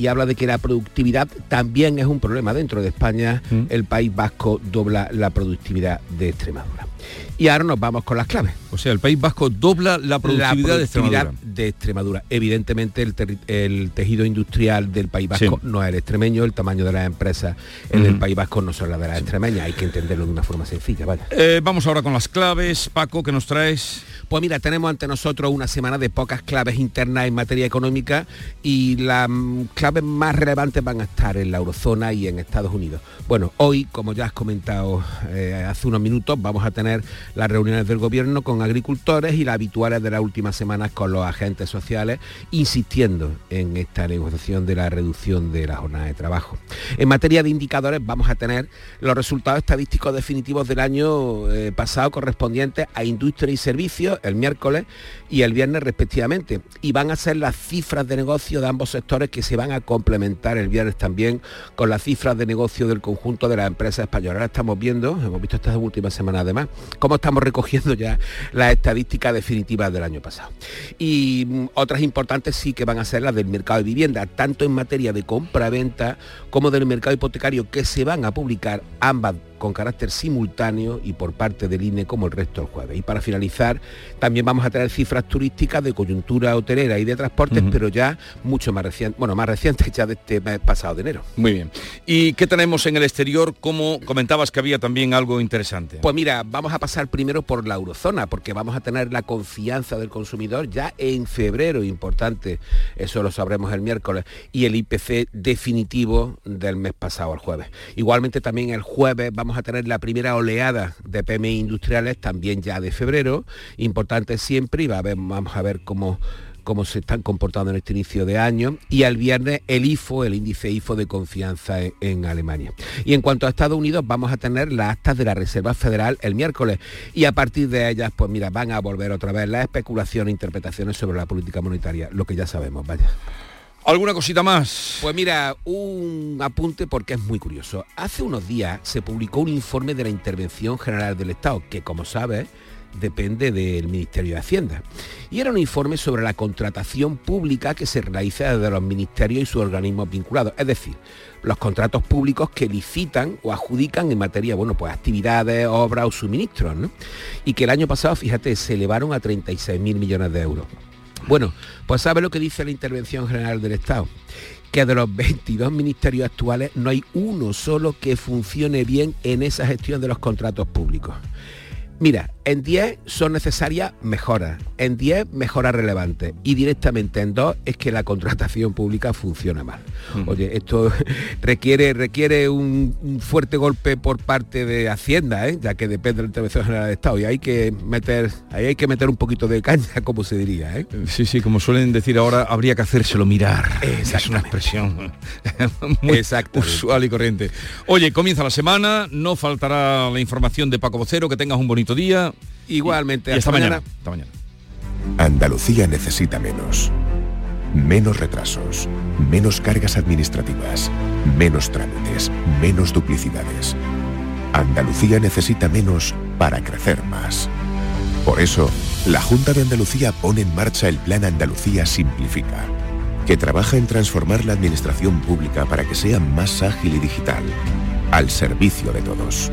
y habla de que la productividad también es un problema dentro de España. Mm. El País Vasco dobla la productividad de Extremadura. Y ahora nos vamos con las claves. O sea, el País Vasco dobla la productividad, de, Extremadura. Evidentemente el, tejido industrial del País Vasco no es el extremeño, el tamaño de las empresas en el País Vasco no son las de las extremeñas, hay que entenderlo de una forma sencilla. Vaya. Eh, vamos ahora con las claves. Paco, ¿qué nos traes? Pues mira, tenemos ante nosotros una semana de pocas claves internas en materia económica y las mm, claves más relevantes van a estar en la eurozona y en Estados Unidos. Bueno, hoy, como ya has comentado eh, hace unos minutos, vamos a tener las reuniones del gobierno con agricultores y las habituales de las últimas semanas con los agentes sociales, insistiendo en esta negociación de la reducción de la jornada de trabajo. En materia de indicadores vamos a tener los resultados estadísticos definitivos del año eh, pasado correspondientes a industria y servicios el miércoles y el viernes respectivamente. Y van a ser las cifras de negocio de ambos sectores que se van a complementar el viernes también con las cifras de negocio del conjunto de las empresas españolas. Ahora estamos viendo, hemos visto estas últimas semanas además, cómo estamos recogiendo ya las estadísticas definitivas del año pasado. Y mm, otras importantes sí que van a ser las del mercado de vivienda, tanto en materia de compra-venta como del mercado hipotecario, que se van a publicar ambas con carácter simultáneo y por parte del INE como el resto del jueves. Y para finalizar, también vamos a tener cifras turísticas de coyuntura hotelera y de transportes, pero ya mucho más recientes, bueno, más recientes ya de este mes pasado de enero. Muy bien. ¿Y qué tenemos en el exterior? Como comentabas que había también algo interesante. Pues mira, vamos a pasar primero por la eurozona, porque vamos a tener la confianza del consumidor ya en febrero, importante, eso lo sabremos el miércoles, y el IPC definitivo del mes pasado, el jueves. Igualmente también el jueves vamos a tener la primera oleada de PMI industriales también ya de febrero, importante siempre, y va a ver, vamos a ver cómo cómo se están comportando en este inicio de año y al viernes el IFO, el índice IFO de confianza en, en, Alemania. Y en cuanto a Estados Unidos vamos a tener las actas de la Reserva Federal el miércoles y a partir de ellas pues mira van a volver otra vez las especulaciones e interpretaciones sobre la política monetaria, lo que ya sabemos, vaya. ¿Alguna cosita más? Pues mira, un apunte porque es muy curioso. Hace unos días se publicó un informe de la Intervención General del Estado, que como sabes depende del Ministerio de Hacienda. Y era un informe sobre la contratación pública que se realiza desde los ministerios y sus organismos vinculados, es decir, los contratos públicos que licitan o adjudican en materia, bueno, pues actividades, obras o suministros, ¿no? Y que el año pasado, fíjate, se elevaron a 36.000 millones de euros. Bueno, pues sabe lo que dice la Intervención General del Estado que de los 22 ministerios actuales no hay uno solo que funcione bien en esa gestión de los contratos públicos. Mira, en 10 son necesarias mejoras, en 10 mejoras relevantes y directamente en 2 es que la contratación pública funciona mal. Oye, esto requiere, requiere un, fuerte golpe por parte de Hacienda, ¿eh? ya que depende de la intervención general del Estado y hay que meter, ahí hay que meter un poquito de caña, como se diría. ¿eh? Sí, sí, como suelen decir ahora, habría que hacérselo mirar. Es una expresión muy usual y corriente. Oye, comienza la semana, no faltará la información de Paco Vocero, que tengas un bonito día. Igualmente. hasta, mañana. Hasta mañana. Andalucía necesita menos. Menos retrasos, menos cargas administrativas, menos trámites, menos duplicidades. Andalucía necesita menos para crecer más. Por eso, la Junta de Andalucía pone en marcha el Plan Andalucía Simplifica, que trabaja en transformar la administración pública para que sea más ágil y digital, al servicio de todos.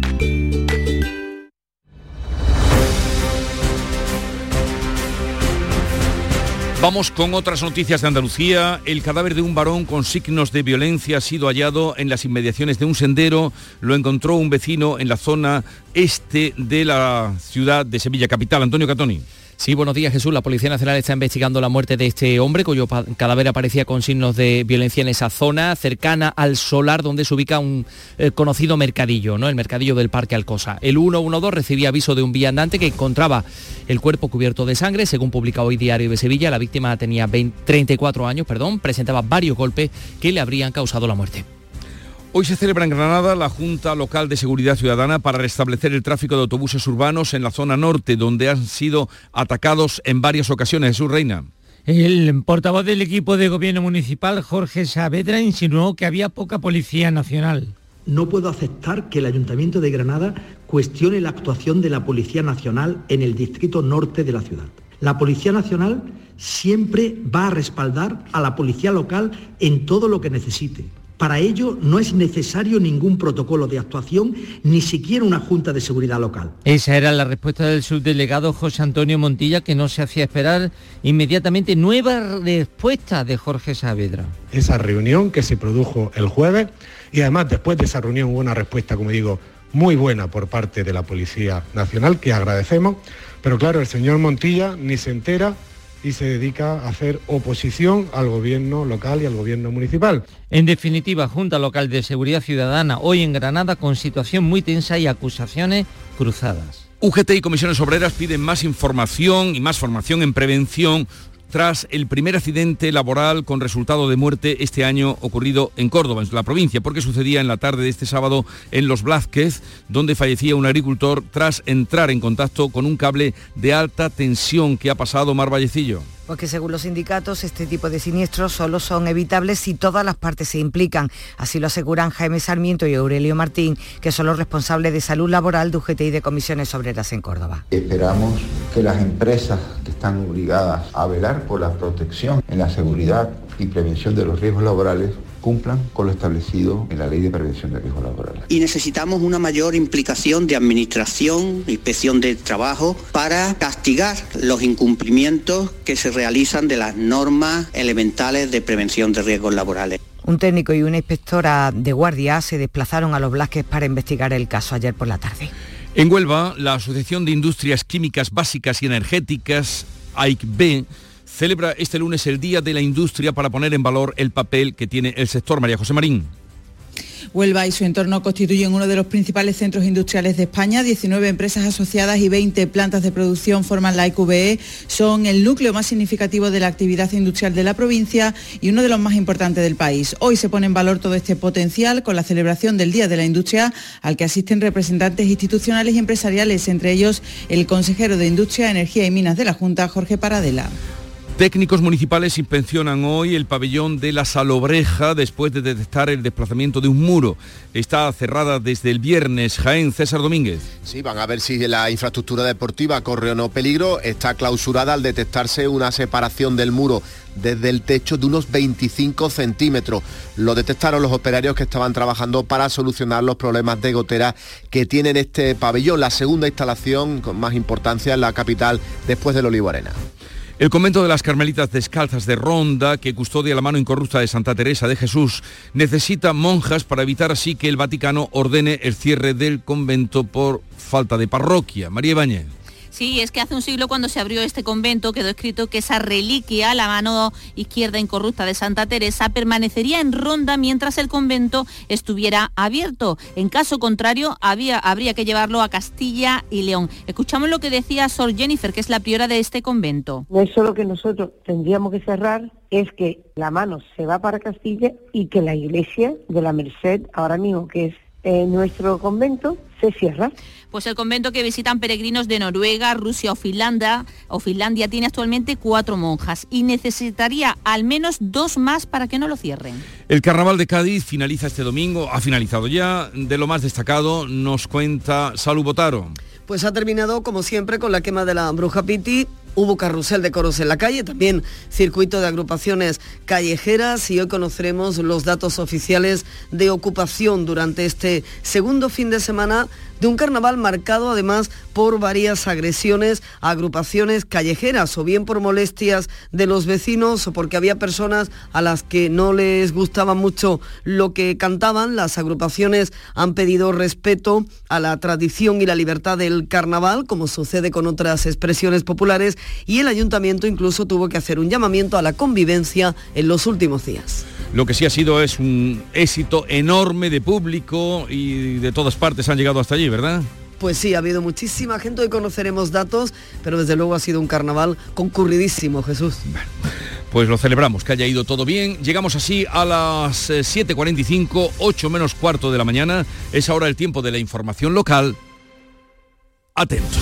Vamos con otras noticias de Andalucía. El cadáver de un varón con signos de violencia ha sido hallado en las inmediaciones de un sendero. Lo encontró un vecino en la zona este de la ciudad de Sevilla Capital. Antonio Catoni. Sí, buenos días Jesús. La Policía Nacional está investigando la muerte de este hombre cuyo cadáver aparecía con signos de violencia en esa zona cercana al solar donde se ubica un eh, conocido mercadillo, ¿no? el mercadillo del Parque Alcosa. El 112 recibía aviso de un viandante que encontraba el cuerpo cubierto de sangre. Según publica hoy Diario de Sevilla, la víctima tenía 34 años, perdón, presentaba varios golpes que le habrían causado la muerte. Hoy se celebra en Granada la Junta Local de Seguridad Ciudadana para restablecer el tráfico de autobuses urbanos en la zona norte, donde han sido atacados en varias ocasiones. Jesús Reina. El portavoz del equipo de gobierno municipal, Jorge Saavedra, insinuó que había poca policía nacional. No puedo aceptar que el Ayuntamiento de Granada cuestione la actuación de la Policía Nacional en el distrito norte de la ciudad. La Policía Nacional siempre va a respaldar a la Policía Local en todo lo que necesite para ello no es necesario ningún protocolo de actuación, ni siquiera una Junta de Seguridad Local. Esa era la respuesta del subdelegado José Antonio Montilla, que no se hacía esperar inmediatamente nueva respuesta de Jorge Saavedra. Esa reunión que se produjo el jueves y además después de esa reunión hubo una respuesta, como digo, muy buena por parte de la Policía Nacional, que agradecemos, pero claro, el señor Montilla ni se entera y se dedica a hacer oposición al gobierno local y al gobierno municipal. En definitiva, Junta Local de Seguridad Ciudadana hoy en Granada con situación muy tensa y acusaciones cruzadas. UGT y comisiones obreras piden más información y más formación en prevención tras el primer accidente laboral con resultado de muerte este año ocurrido en Córdoba, en la provincia, porque sucedía en la tarde de este sábado en Los Blázquez, donde fallecía un agricultor tras entrar en contacto con un cable de alta tensión que ha pasado Mar Vallecillo. Porque según los sindicatos, este tipo de siniestros solo son evitables si todas las partes se implican. Así lo aseguran Jaime Sarmiento y Aurelio Martín, que son los responsables de salud laboral de UGT y de comisiones obreras en Córdoba. Esperamos que las empresas que están obligadas a velar por la protección en la seguridad y prevención de los riesgos laborales cumplan con lo establecido en la Ley de Prevención de Riesgos Laborales. Y necesitamos una mayor implicación de administración, inspección de trabajo, para castigar los incumplimientos que se realizan de las normas elementales de prevención de riesgos laborales. Un técnico y una inspectora de guardia se desplazaron a los Blasques para investigar el caso ayer por la tarde. En Huelva, la Asociación de Industrias Químicas Básicas y Energéticas, AICB, celebra este lunes el Día de la Industria para poner en valor el papel que tiene el sector. María José Marín. Huelva y su entorno constituyen uno de los principales centros industriales de España. 19 empresas asociadas y 20 plantas de producción forman la IQBE. Son el núcleo más significativo de la actividad industrial de la provincia y uno de los más importantes del país. Hoy se pone en valor todo este potencial con la celebración del Día de la Industria al que asisten representantes institucionales y empresariales, entre ellos el consejero de Industria, Energía y Minas de la Junta, Jorge Paradela. Técnicos municipales inspeccionan hoy el pabellón de la Salobreja después de detectar el desplazamiento de un muro. Está cerrada desde el viernes. Jaén, César Domínguez. Sí, van a ver si la infraestructura deportiva corre o no peligro. Está clausurada al detectarse una separación del muro desde el techo de unos 25 centímetros. Lo detectaron los operarios que estaban trabajando para solucionar los problemas de gotera que tienen este pabellón, la segunda instalación con más importancia en la capital después del Olivo Arena. El convento de las Carmelitas Descalzas de Ronda, que custodia la mano incorrupta de Santa Teresa de Jesús, necesita monjas para evitar así que el Vaticano ordene el cierre del convento por falta de parroquia. María Ibáñez. Sí, es que hace un siglo cuando se abrió este convento quedó escrito que esa reliquia, la mano izquierda incorrupta de Santa Teresa, permanecería en ronda mientras el convento estuviera abierto. En caso contrario, había, habría que llevarlo a Castilla y León. Escuchamos lo que decía Sor Jennifer, que es la priora de este convento. No es solo que nosotros tendríamos que cerrar, es que la mano se va para Castilla y que la iglesia de la Merced, ahora mismo que es eh, nuestro convento se cierra. Pues el convento que visitan peregrinos de Noruega, Rusia o Finlandia, o Finlandia tiene actualmente cuatro monjas y necesitaría al menos dos más para que no lo cierren. El carnaval de Cádiz finaliza este domingo, ha finalizado ya. De lo más destacado nos cuenta Salud Botaro. Pues ha terminado como siempre con la quema de la bruja Piti Hubo carrusel de coros en la calle, también circuito de agrupaciones callejeras y hoy conoceremos los datos oficiales de ocupación durante este segundo fin de semana de un carnaval marcado además por varias agresiones a agrupaciones callejeras o bien por molestias de los vecinos o porque había personas a las que no les gustaba mucho lo que cantaban. Las agrupaciones han pedido respeto a la tradición y la libertad del carnaval, como sucede con otras expresiones populares, y el ayuntamiento incluso tuvo que hacer un llamamiento a la convivencia en los últimos días. Lo que sí ha sido es un éxito enorme de público y de todas partes han llegado hasta allí, ¿verdad? Pues sí, ha habido muchísima gente, hoy conoceremos datos, pero desde luego ha sido un carnaval concurridísimo, Jesús. Pues lo celebramos, que haya ido todo bien. Llegamos así a las 7.45, eh, 8 menos cuarto de la mañana. Es ahora el tiempo de la información local. Atentos.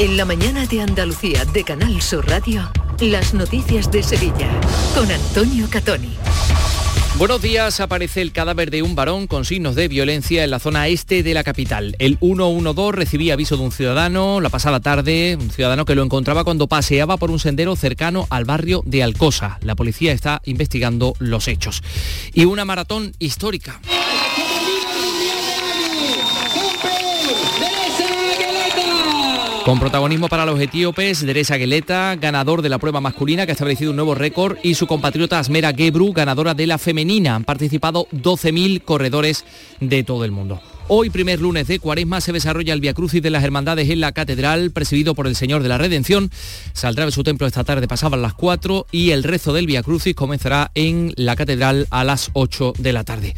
En la mañana de Andalucía de Canal Sur Radio, las noticias de Sevilla con Antonio Catoni. Buenos días, aparece el cadáver de un varón con signos de violencia en la zona este de la capital. El 112 recibía aviso de un ciudadano la pasada tarde, un ciudadano que lo encontraba cuando paseaba por un sendero cercano al barrio de Alcosa. La policía está investigando los hechos. Y una maratón histórica. Con protagonismo para los etíopes, Deresa Geleta, ganador de la prueba masculina que ha establecido un nuevo récord, y su compatriota Asmera Gebru, ganadora de la femenina. Han participado 12.000 corredores de todo el mundo. Hoy, primer lunes de Cuaresma, se desarrolla el Via Crucis de las Hermandades en la Catedral, presidido por el Señor de la Redención. Saldrá de su templo esta tarde, pasaban las 4, y el rezo del Via Crucis comenzará en la Catedral a las 8 de la tarde.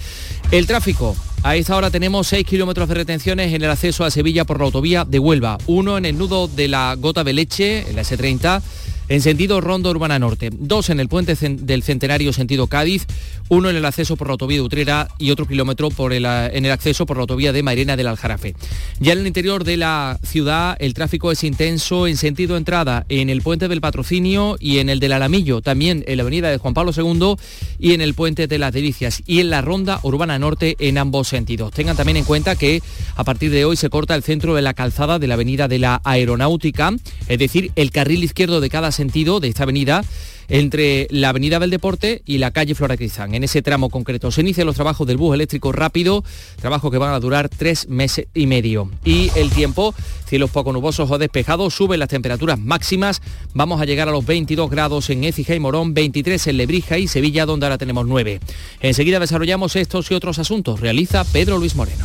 El tráfico. A esta hora tenemos 6 kilómetros de retenciones en el acceso a Sevilla por la autovía de Huelva. Uno en el nudo de la Gota de Leche, en la S30 en sentido Ronda Urbana Norte, dos en el puente del Centenario sentido Cádiz, uno en el acceso por la autovía de Utrera y otro kilómetro por el, en el acceso por la autovía de Mairena del Aljarafe. Ya en el interior de la ciudad el tráfico es intenso en sentido entrada en el puente del Patrocinio y en el del Alamillo, también en la avenida de Juan Pablo II y en el puente de las Delicias y en la Ronda Urbana Norte en ambos sentidos. Tengan también en cuenta que a partir de hoy se corta el centro de la calzada de la avenida de la Aeronáutica, es decir, el carril izquierdo de cada sentido de esta avenida entre la avenida del Deporte y la calle Flora Cristán. En ese tramo concreto se inician los trabajos del bus eléctrico rápido, trabajos que van a durar tres meses y medio. Y el tiempo, cielos poco nubosos o despejados, suben las temperaturas máximas. Vamos a llegar a los 22 grados en Écija y Morón, 23 en Lebrija y Sevilla, donde ahora tenemos 9. Enseguida desarrollamos estos y otros asuntos. Realiza Pedro Luis Moreno.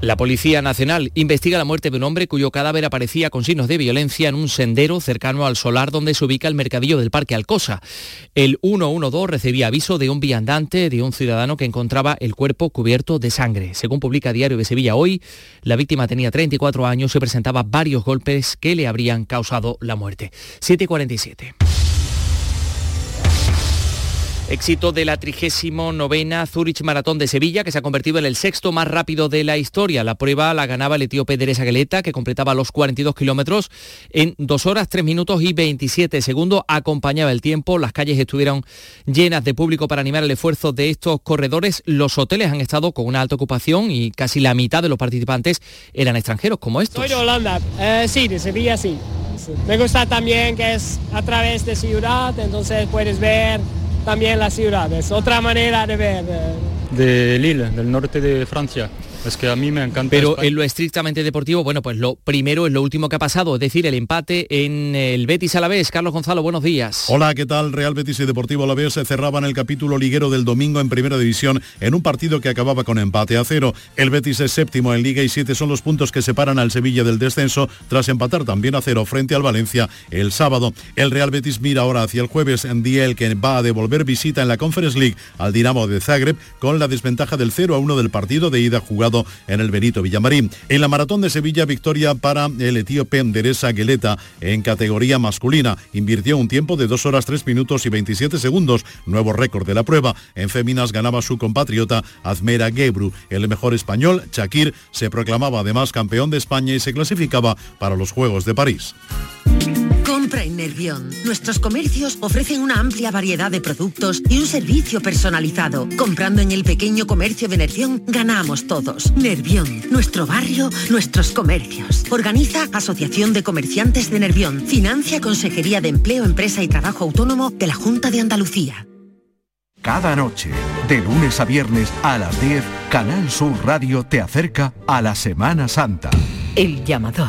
La Policía Nacional investiga la muerte de un hombre cuyo cadáver aparecía con signos de violencia en un sendero cercano al solar donde se ubica el mercadillo del Parque Alcosa. El 112 recibía aviso de un viandante de un ciudadano que encontraba el cuerpo cubierto de sangre. Según publica Diario de Sevilla hoy, la víctima tenía 34 años y presentaba varios golpes que le habrían causado la muerte. 747. Éxito de la 39 Zurich Maratón de Sevilla, que se ha convertido en el sexto más rápido de la historia. La prueba la ganaba el etíope Deresa Geleta, que completaba los 42 kilómetros en 2 horas, 3 minutos y 27 segundos. Acompañaba el tiempo, las calles estuvieron llenas de público para animar el esfuerzo de estos corredores. Los hoteles han estado con una alta ocupación y casi la mitad de los participantes eran extranjeros, como estos. Soy de Holanda, eh, sí, de Sevilla sí. Me gusta también que es a través de ciudad, entonces puedes ver también las ciudades, otra manera de ver. De Lille, del norte de Francia. Es que a mí me encanta. Pero en lo estrictamente deportivo, bueno, pues lo primero es lo último que ha pasado, es decir, el empate en el Betis Alavés. Carlos Gonzalo, buenos días. Hola, ¿qué tal? Real Betis y Deportivo Alavés se cerraban el capítulo liguero del domingo en Primera División en un partido que acababa con empate a cero. El Betis es séptimo en Liga y siete son los puntos que separan al Sevilla del descenso tras empatar también a cero frente al Valencia el sábado. El Real Betis mira ahora hacia el jueves, en día el que va a devolver visita en la Conference League al Dinamo de Zagreb con la desventaja del 0 a 1 del partido de ida jugado en el Benito Villamarín. En la maratón de Sevilla, victoria para el etíope Deresa Geleta en categoría masculina. Invirtió un tiempo de 2 horas 3 minutos y 27 segundos, nuevo récord de la prueba. En féminas ganaba su compatriota Azmera Gebru. El mejor español, Shakir, se proclamaba además campeón de España y se clasificaba para los Juegos de París. Compra en Nervión. Nuestros comercios ofrecen una amplia variedad de productos y un servicio personalizado. Comprando en el pequeño comercio de Nervión, ganamos todos. Nervión, nuestro barrio, nuestros comercios. Organiza Asociación de Comerciantes de Nervión. Financia Consejería de Empleo, Empresa y Trabajo Autónomo de la Junta de Andalucía. Cada noche, de lunes a viernes a las 10, Canal Sur Radio te acerca a la Semana Santa. El llamador.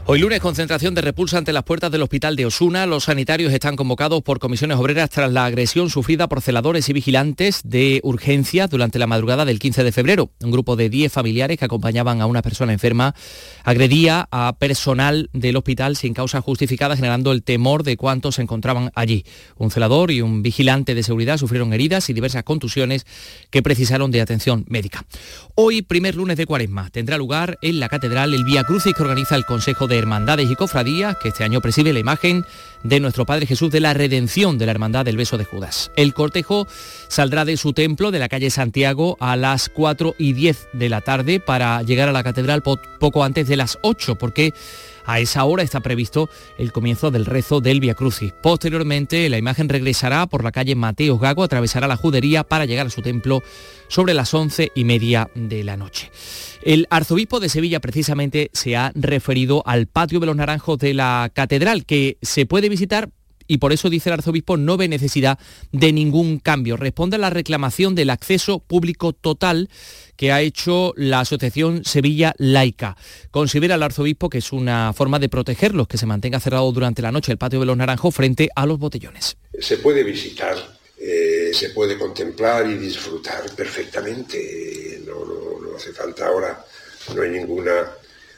Hoy lunes concentración de repulsa ante las puertas del hospital de Osuna. Los sanitarios están convocados por comisiones obreras tras la agresión sufrida por celadores y vigilantes de urgencia durante la madrugada del 15 de febrero. Un grupo de 10 familiares que acompañaban a una persona enferma agredía a personal del hospital sin causa justificada, generando el temor de cuántos se encontraban allí. Un celador y un vigilante de seguridad sufrieron heridas y diversas contusiones que precisaron de atención médica. Hoy, primer lunes de cuaresma, tendrá lugar en la catedral el Vía Crucis que organiza el Consejo de Hermandades y Cofradías, que este año preside la imagen de nuestro Padre Jesús de la Redención de la Hermandad del Beso de Judas. El cortejo saldrá de su templo de la calle Santiago a las 4 y 10 de la tarde para llegar a la catedral poco antes de las 8, porque a esa hora está previsto el comienzo del rezo del Via Crucis. Posteriormente, la imagen regresará por la calle Mateos Gago, atravesará la judería para llegar a su templo sobre las once y media de la noche. El arzobispo de Sevilla precisamente se ha referido al patio de los naranjos de la catedral, que se puede visitar y por eso dice el arzobispo no ve necesidad de ningún cambio. Responde a la reclamación del acceso público total que ha hecho la Asociación Sevilla Laica. Considera el arzobispo que es una forma de protegerlos, que se mantenga cerrado durante la noche el patio de los naranjos frente a los botellones. Se puede visitar, eh, se puede contemplar y disfrutar perfectamente. No, no hace falta ahora, no hay ninguna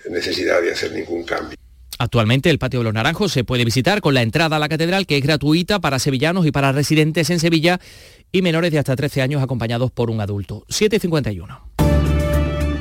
necesidad de hacer ningún cambio. Actualmente el Patio de los Naranjos se puede visitar con la entrada a la catedral que es gratuita para sevillanos y para residentes en Sevilla y menores de hasta 13 años acompañados por un adulto. 751.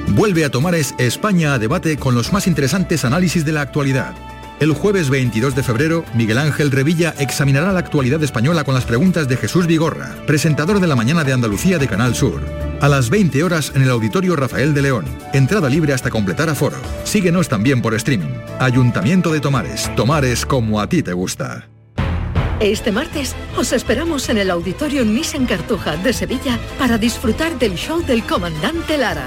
Vuelve a Tomares España a debate con los más interesantes análisis de la actualidad. El jueves 22 de febrero, Miguel Ángel Revilla examinará la actualidad española con las preguntas de Jesús Vigorra, presentador de la Mañana de Andalucía de Canal Sur. A las 20 horas en el Auditorio Rafael de León. Entrada libre hasta completar aforo. Síguenos también por streaming. Ayuntamiento de Tomares. Tomares como a ti te gusta. Este martes os esperamos en el Auditorio Nissan Cartuja de Sevilla para disfrutar del show del comandante Lara.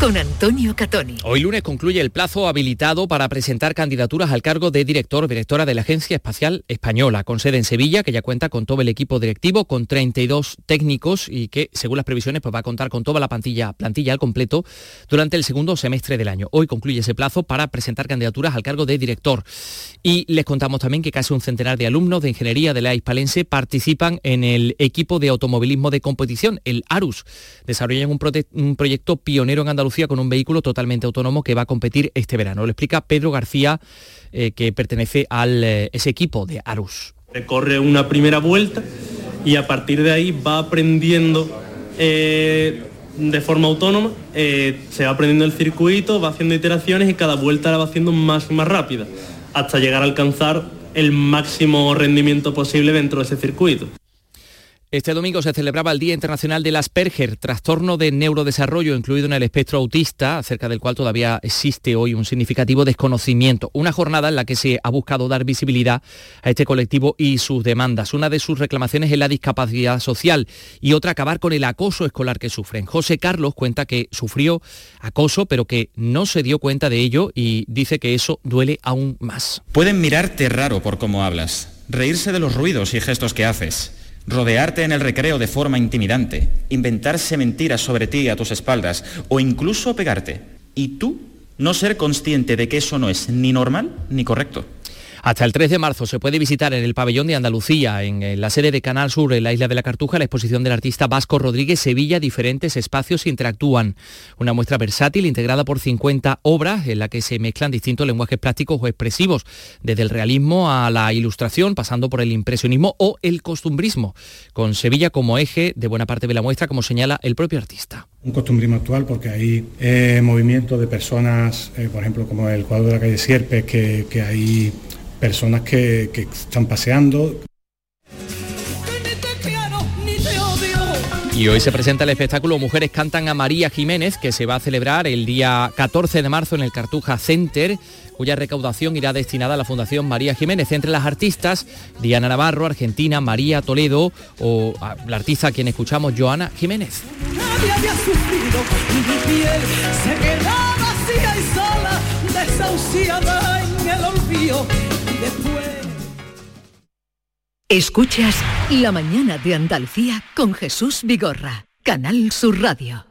con Antonio Catoni. Hoy lunes concluye el plazo habilitado para presentar candidaturas al cargo de director o directora de la Agencia Espacial Española, con sede en Sevilla, que ya cuenta con todo el equipo directivo, con 32 técnicos y que, según las previsiones, pues va a contar con toda la plantilla, plantilla al completo durante el segundo semestre del año. Hoy concluye ese plazo para presentar candidaturas al cargo de director. Y les contamos también que casi un centenar de alumnos de ingeniería de la Hispalense participan en el equipo de automovilismo de competición, el ARUS. Desarrollan un, un proyecto pionero en Andalucía con un vehículo totalmente autónomo que va a competir este verano. Lo explica Pedro García, eh, que pertenece a eh, ese equipo de Arus. Recorre una primera vuelta y a partir de ahí va aprendiendo eh, de forma autónoma, se va aprendiendo el circuito, va haciendo iteraciones y cada vuelta la va haciendo más y más rápida, hasta llegar a alcanzar el máximo rendimiento posible dentro de ese circuito. Este domingo se celebraba el Día Internacional del Asperger, trastorno de neurodesarrollo incluido en el espectro autista, acerca del cual todavía existe hoy un significativo desconocimiento. Una jornada en la que se ha buscado dar visibilidad a este colectivo y sus demandas. Una de sus reclamaciones es la discapacidad social y otra acabar con el acoso escolar que sufren. José Carlos cuenta que sufrió acoso, pero que no se dio cuenta de ello y dice que eso duele aún más. Pueden mirarte raro por cómo hablas, reírse de los ruidos y gestos que haces rodearte en el recreo de forma intimidante, inventarse mentiras sobre ti a tus espaldas o incluso pegarte. Y tú no ser consciente de que eso no es ni normal ni correcto. Hasta el 3 de marzo se puede visitar en el pabellón de Andalucía, en la sede de Canal Sur, en la isla de la Cartuja, la exposición del artista Vasco Rodríguez Sevilla. Diferentes espacios interactúan. Una muestra versátil integrada por 50 obras en la que se mezclan distintos lenguajes plásticos o expresivos, desde el realismo a la ilustración, pasando por el impresionismo o el costumbrismo, con Sevilla como eje de buena parte de la muestra, como señala el propio artista un costumbrismo actual porque hay eh, movimientos de personas, eh, por ejemplo, como el cuadro de la calle Sierpes, que, que hay personas que, que están paseando. Y hoy se presenta el espectáculo Mujeres Cantan a María Jiménez, que se va a celebrar el día 14 de marzo en el Cartuja Center, cuya recaudación irá destinada a la Fundación María Jiménez. Entre las artistas, Diana Navarro, Argentina, María Toledo o la artista a quien escuchamos, Joana Jiménez. Escuchas La mañana de Andalucía con Jesús Vigorra, Canal Sur Radio.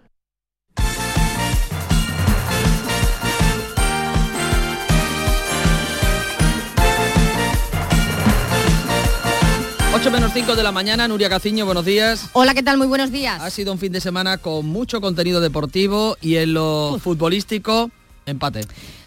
Ocho menos 5 de la mañana, Nuria Caciño, buenos días. Hola, ¿qué tal? Muy buenos días. Ha sido un fin de semana con mucho contenido deportivo y en lo futbolístico, empate.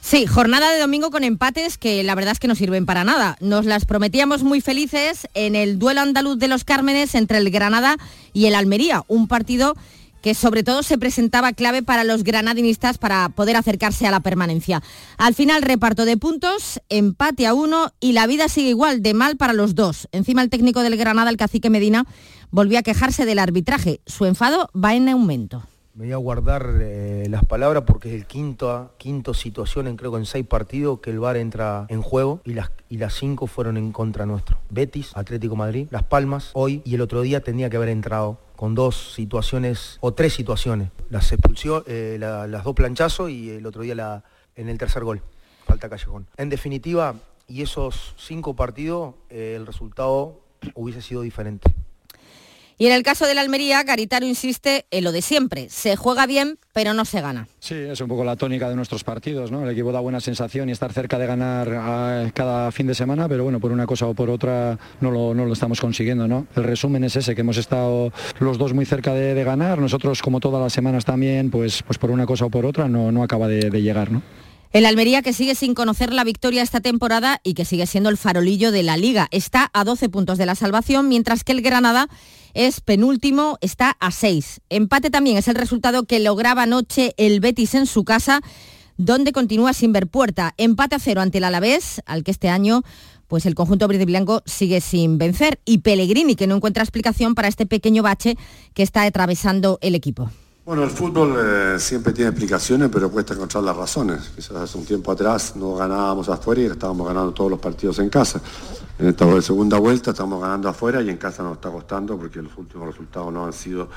Sí, jornada de domingo con empates que la verdad es que no sirven para nada. Nos las prometíamos muy felices en el duelo andaluz de los Cármenes entre el Granada y el Almería, un partido que sobre todo se presentaba clave para los granadinistas para poder acercarse a la permanencia. Al final reparto de puntos, empate a uno y la vida sigue igual de mal para los dos. Encima el técnico del Granada, el cacique Medina, volvió a quejarse del arbitraje. Su enfado va en aumento. Me voy a guardar eh, las palabras porque es el quinto, quinto situación en creo que en seis partidos que el VAR entra en juego y las, y las cinco fueron en contra nuestro. Betis, Atlético Madrid, Las Palmas, hoy y el otro día tenía que haber entrado con dos situaciones o tres situaciones. Las expulsió, eh, las dos planchazos y el otro día la, en el tercer gol. Falta Callejón. En definitiva, y esos cinco partidos, eh, el resultado hubiese sido diferente. Y en el caso de la Almería, Garitano insiste en lo de siempre. Se juega bien, pero no se gana. Sí, es un poco la tónica de nuestros partidos, ¿no? El equipo da buena sensación y estar cerca de ganar cada fin de semana, pero bueno, por una cosa o por otra no lo, estamos consiguiendo, ¿no? El resumen es ese, que hemos estado los dos muy cerca de, ganar, nosotros como todas las semanas también, pues, pues por una cosa o por otra no, no acaba de, de llegar, ¿no? El Almería que sigue sin conocer la victoria esta temporada y que sigue siendo el farolillo de la liga. Está a 12 puntos de la salvación, mientras que el Granada es penúltimo, está a 6. Empate también es el resultado que lograba anoche el Betis en su casa, donde continúa sin ver puerta. Empate a cero ante el Alavés, al que este año pues el conjunto verde blanco sigue sin vencer. Y Pellegrini, que no encuentra explicación para este pequeño bache que está atravesando el equipo. Bueno, el fútbol eh, siempre tiene explicaciones, pero cuesta encontrar las razones. Quizás hace un tiempo atrás no ganábamos afuera y estábamos ganando todos los partidos en casa. En esta segunda vuelta estamos ganando afuera y en casa nos está costando porque los últimos resultados no han sido,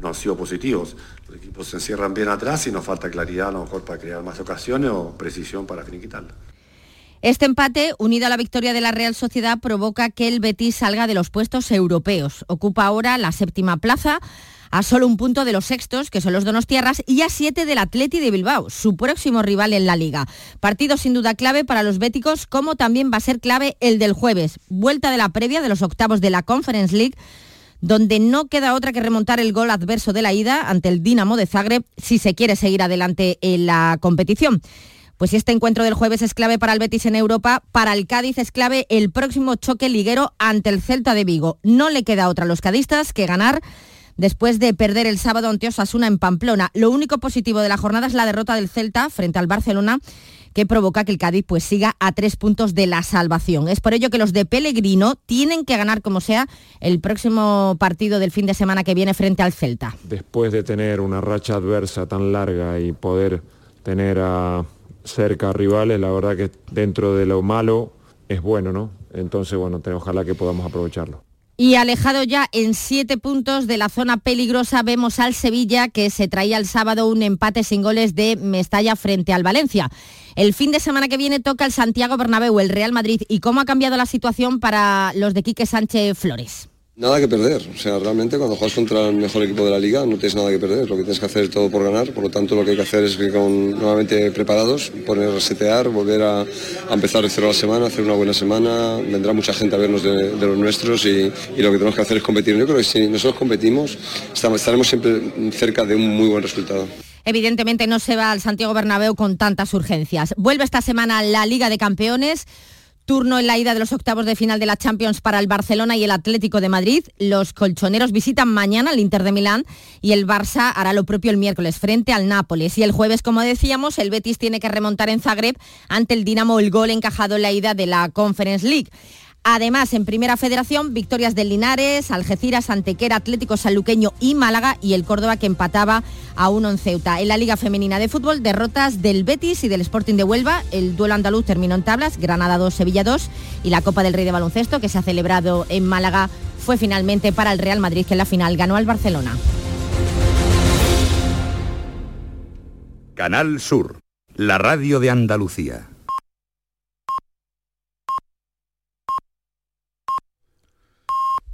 no han sido positivos. Los equipos se encierran bien atrás y nos falta claridad a lo mejor para crear más ocasiones o precisión para finiquitarla. Este empate, unido a la victoria de la Real Sociedad, provoca que el Betis salga de los puestos europeos. Ocupa ahora la séptima plaza a solo un punto de los sextos, que son los Donostiarras, y a siete del Atleti de Bilbao, su próximo rival en la liga. Partido sin duda clave para los béticos, como también va a ser clave el del jueves, vuelta de la previa de los octavos de la Conference League donde no queda otra que remontar el gol adverso de la ida ante el Dinamo de Zagreb si se quiere seguir adelante en la competición. Pues este encuentro del jueves es clave para el Betis en Europa, para el Cádiz es clave el próximo choque liguero ante el Celta de Vigo. No le queda otra a los cadistas que ganar después de perder el sábado ante Osasuna en Pamplona. Lo único positivo de la jornada es la derrota del Celta frente al Barcelona que provoca que el Cádiz pues siga a tres puntos de la salvación. Es por ello que los de Pellegrino tienen que ganar como sea el próximo partido del fin de semana que viene frente al Celta. Después de tener una racha adversa tan larga y poder tener a cerca rivales, la verdad que dentro de lo malo es bueno, ¿no? Entonces, bueno, ojalá que podamos aprovecharlo. Y alejado ya en siete puntos de la zona peligrosa, vemos al Sevilla que se traía el sábado un empate sin goles de Mestalla frente al Valencia. El fin de semana que viene toca el Santiago Bernabéu, el Real Madrid. ¿Y cómo ha cambiado la situación para los de Quique Sánchez Flores? Nada que perder, o sea, realmente cuando juegas contra el mejor equipo de la liga no tienes nada que perder, lo que tienes que hacer es todo por ganar, por lo tanto lo que hay que hacer es que con nuevamente preparados, poner resetear, volver a, empezar de cero la semana, hacer una buena semana, vendrá mucha gente a vernos de, los nuestros y, lo que tenemos que hacer es competir. Yo creo que si nosotros competimos estaremos siempre cerca de un muy buen resultado. Evidentemente no se va al Santiago Bernabéu con tantas urgencias. Vuelve esta semana la Liga de Campeones. Turno en la ida de los octavos de final de la Champions para el Barcelona y el Atlético de Madrid. Los colchoneros visitan mañana al Inter de Milán y el Barça hará lo propio el miércoles frente al Nápoles. Y el jueves, como decíamos, el Betis tiene que remontar en Zagreb ante el Dinamo el gol encajado en la ida de la Conference League. Además, en Primera Federación, victorias del Linares, Algeciras, Antequera, Atlético Sanluqueño y Málaga y el Córdoba que empataba a uno en Ceuta. En la Liga Femenina de Fútbol, derrotas del Betis y del Sporting de Huelva. El duelo andaluz terminó en tablas, Granada 2, Sevilla 2 y la Copa del Rey de Baloncesto que se ha celebrado en Málaga fue finalmente para el Real Madrid que en la final ganó al Barcelona. Canal Sur, la radio de Andalucía.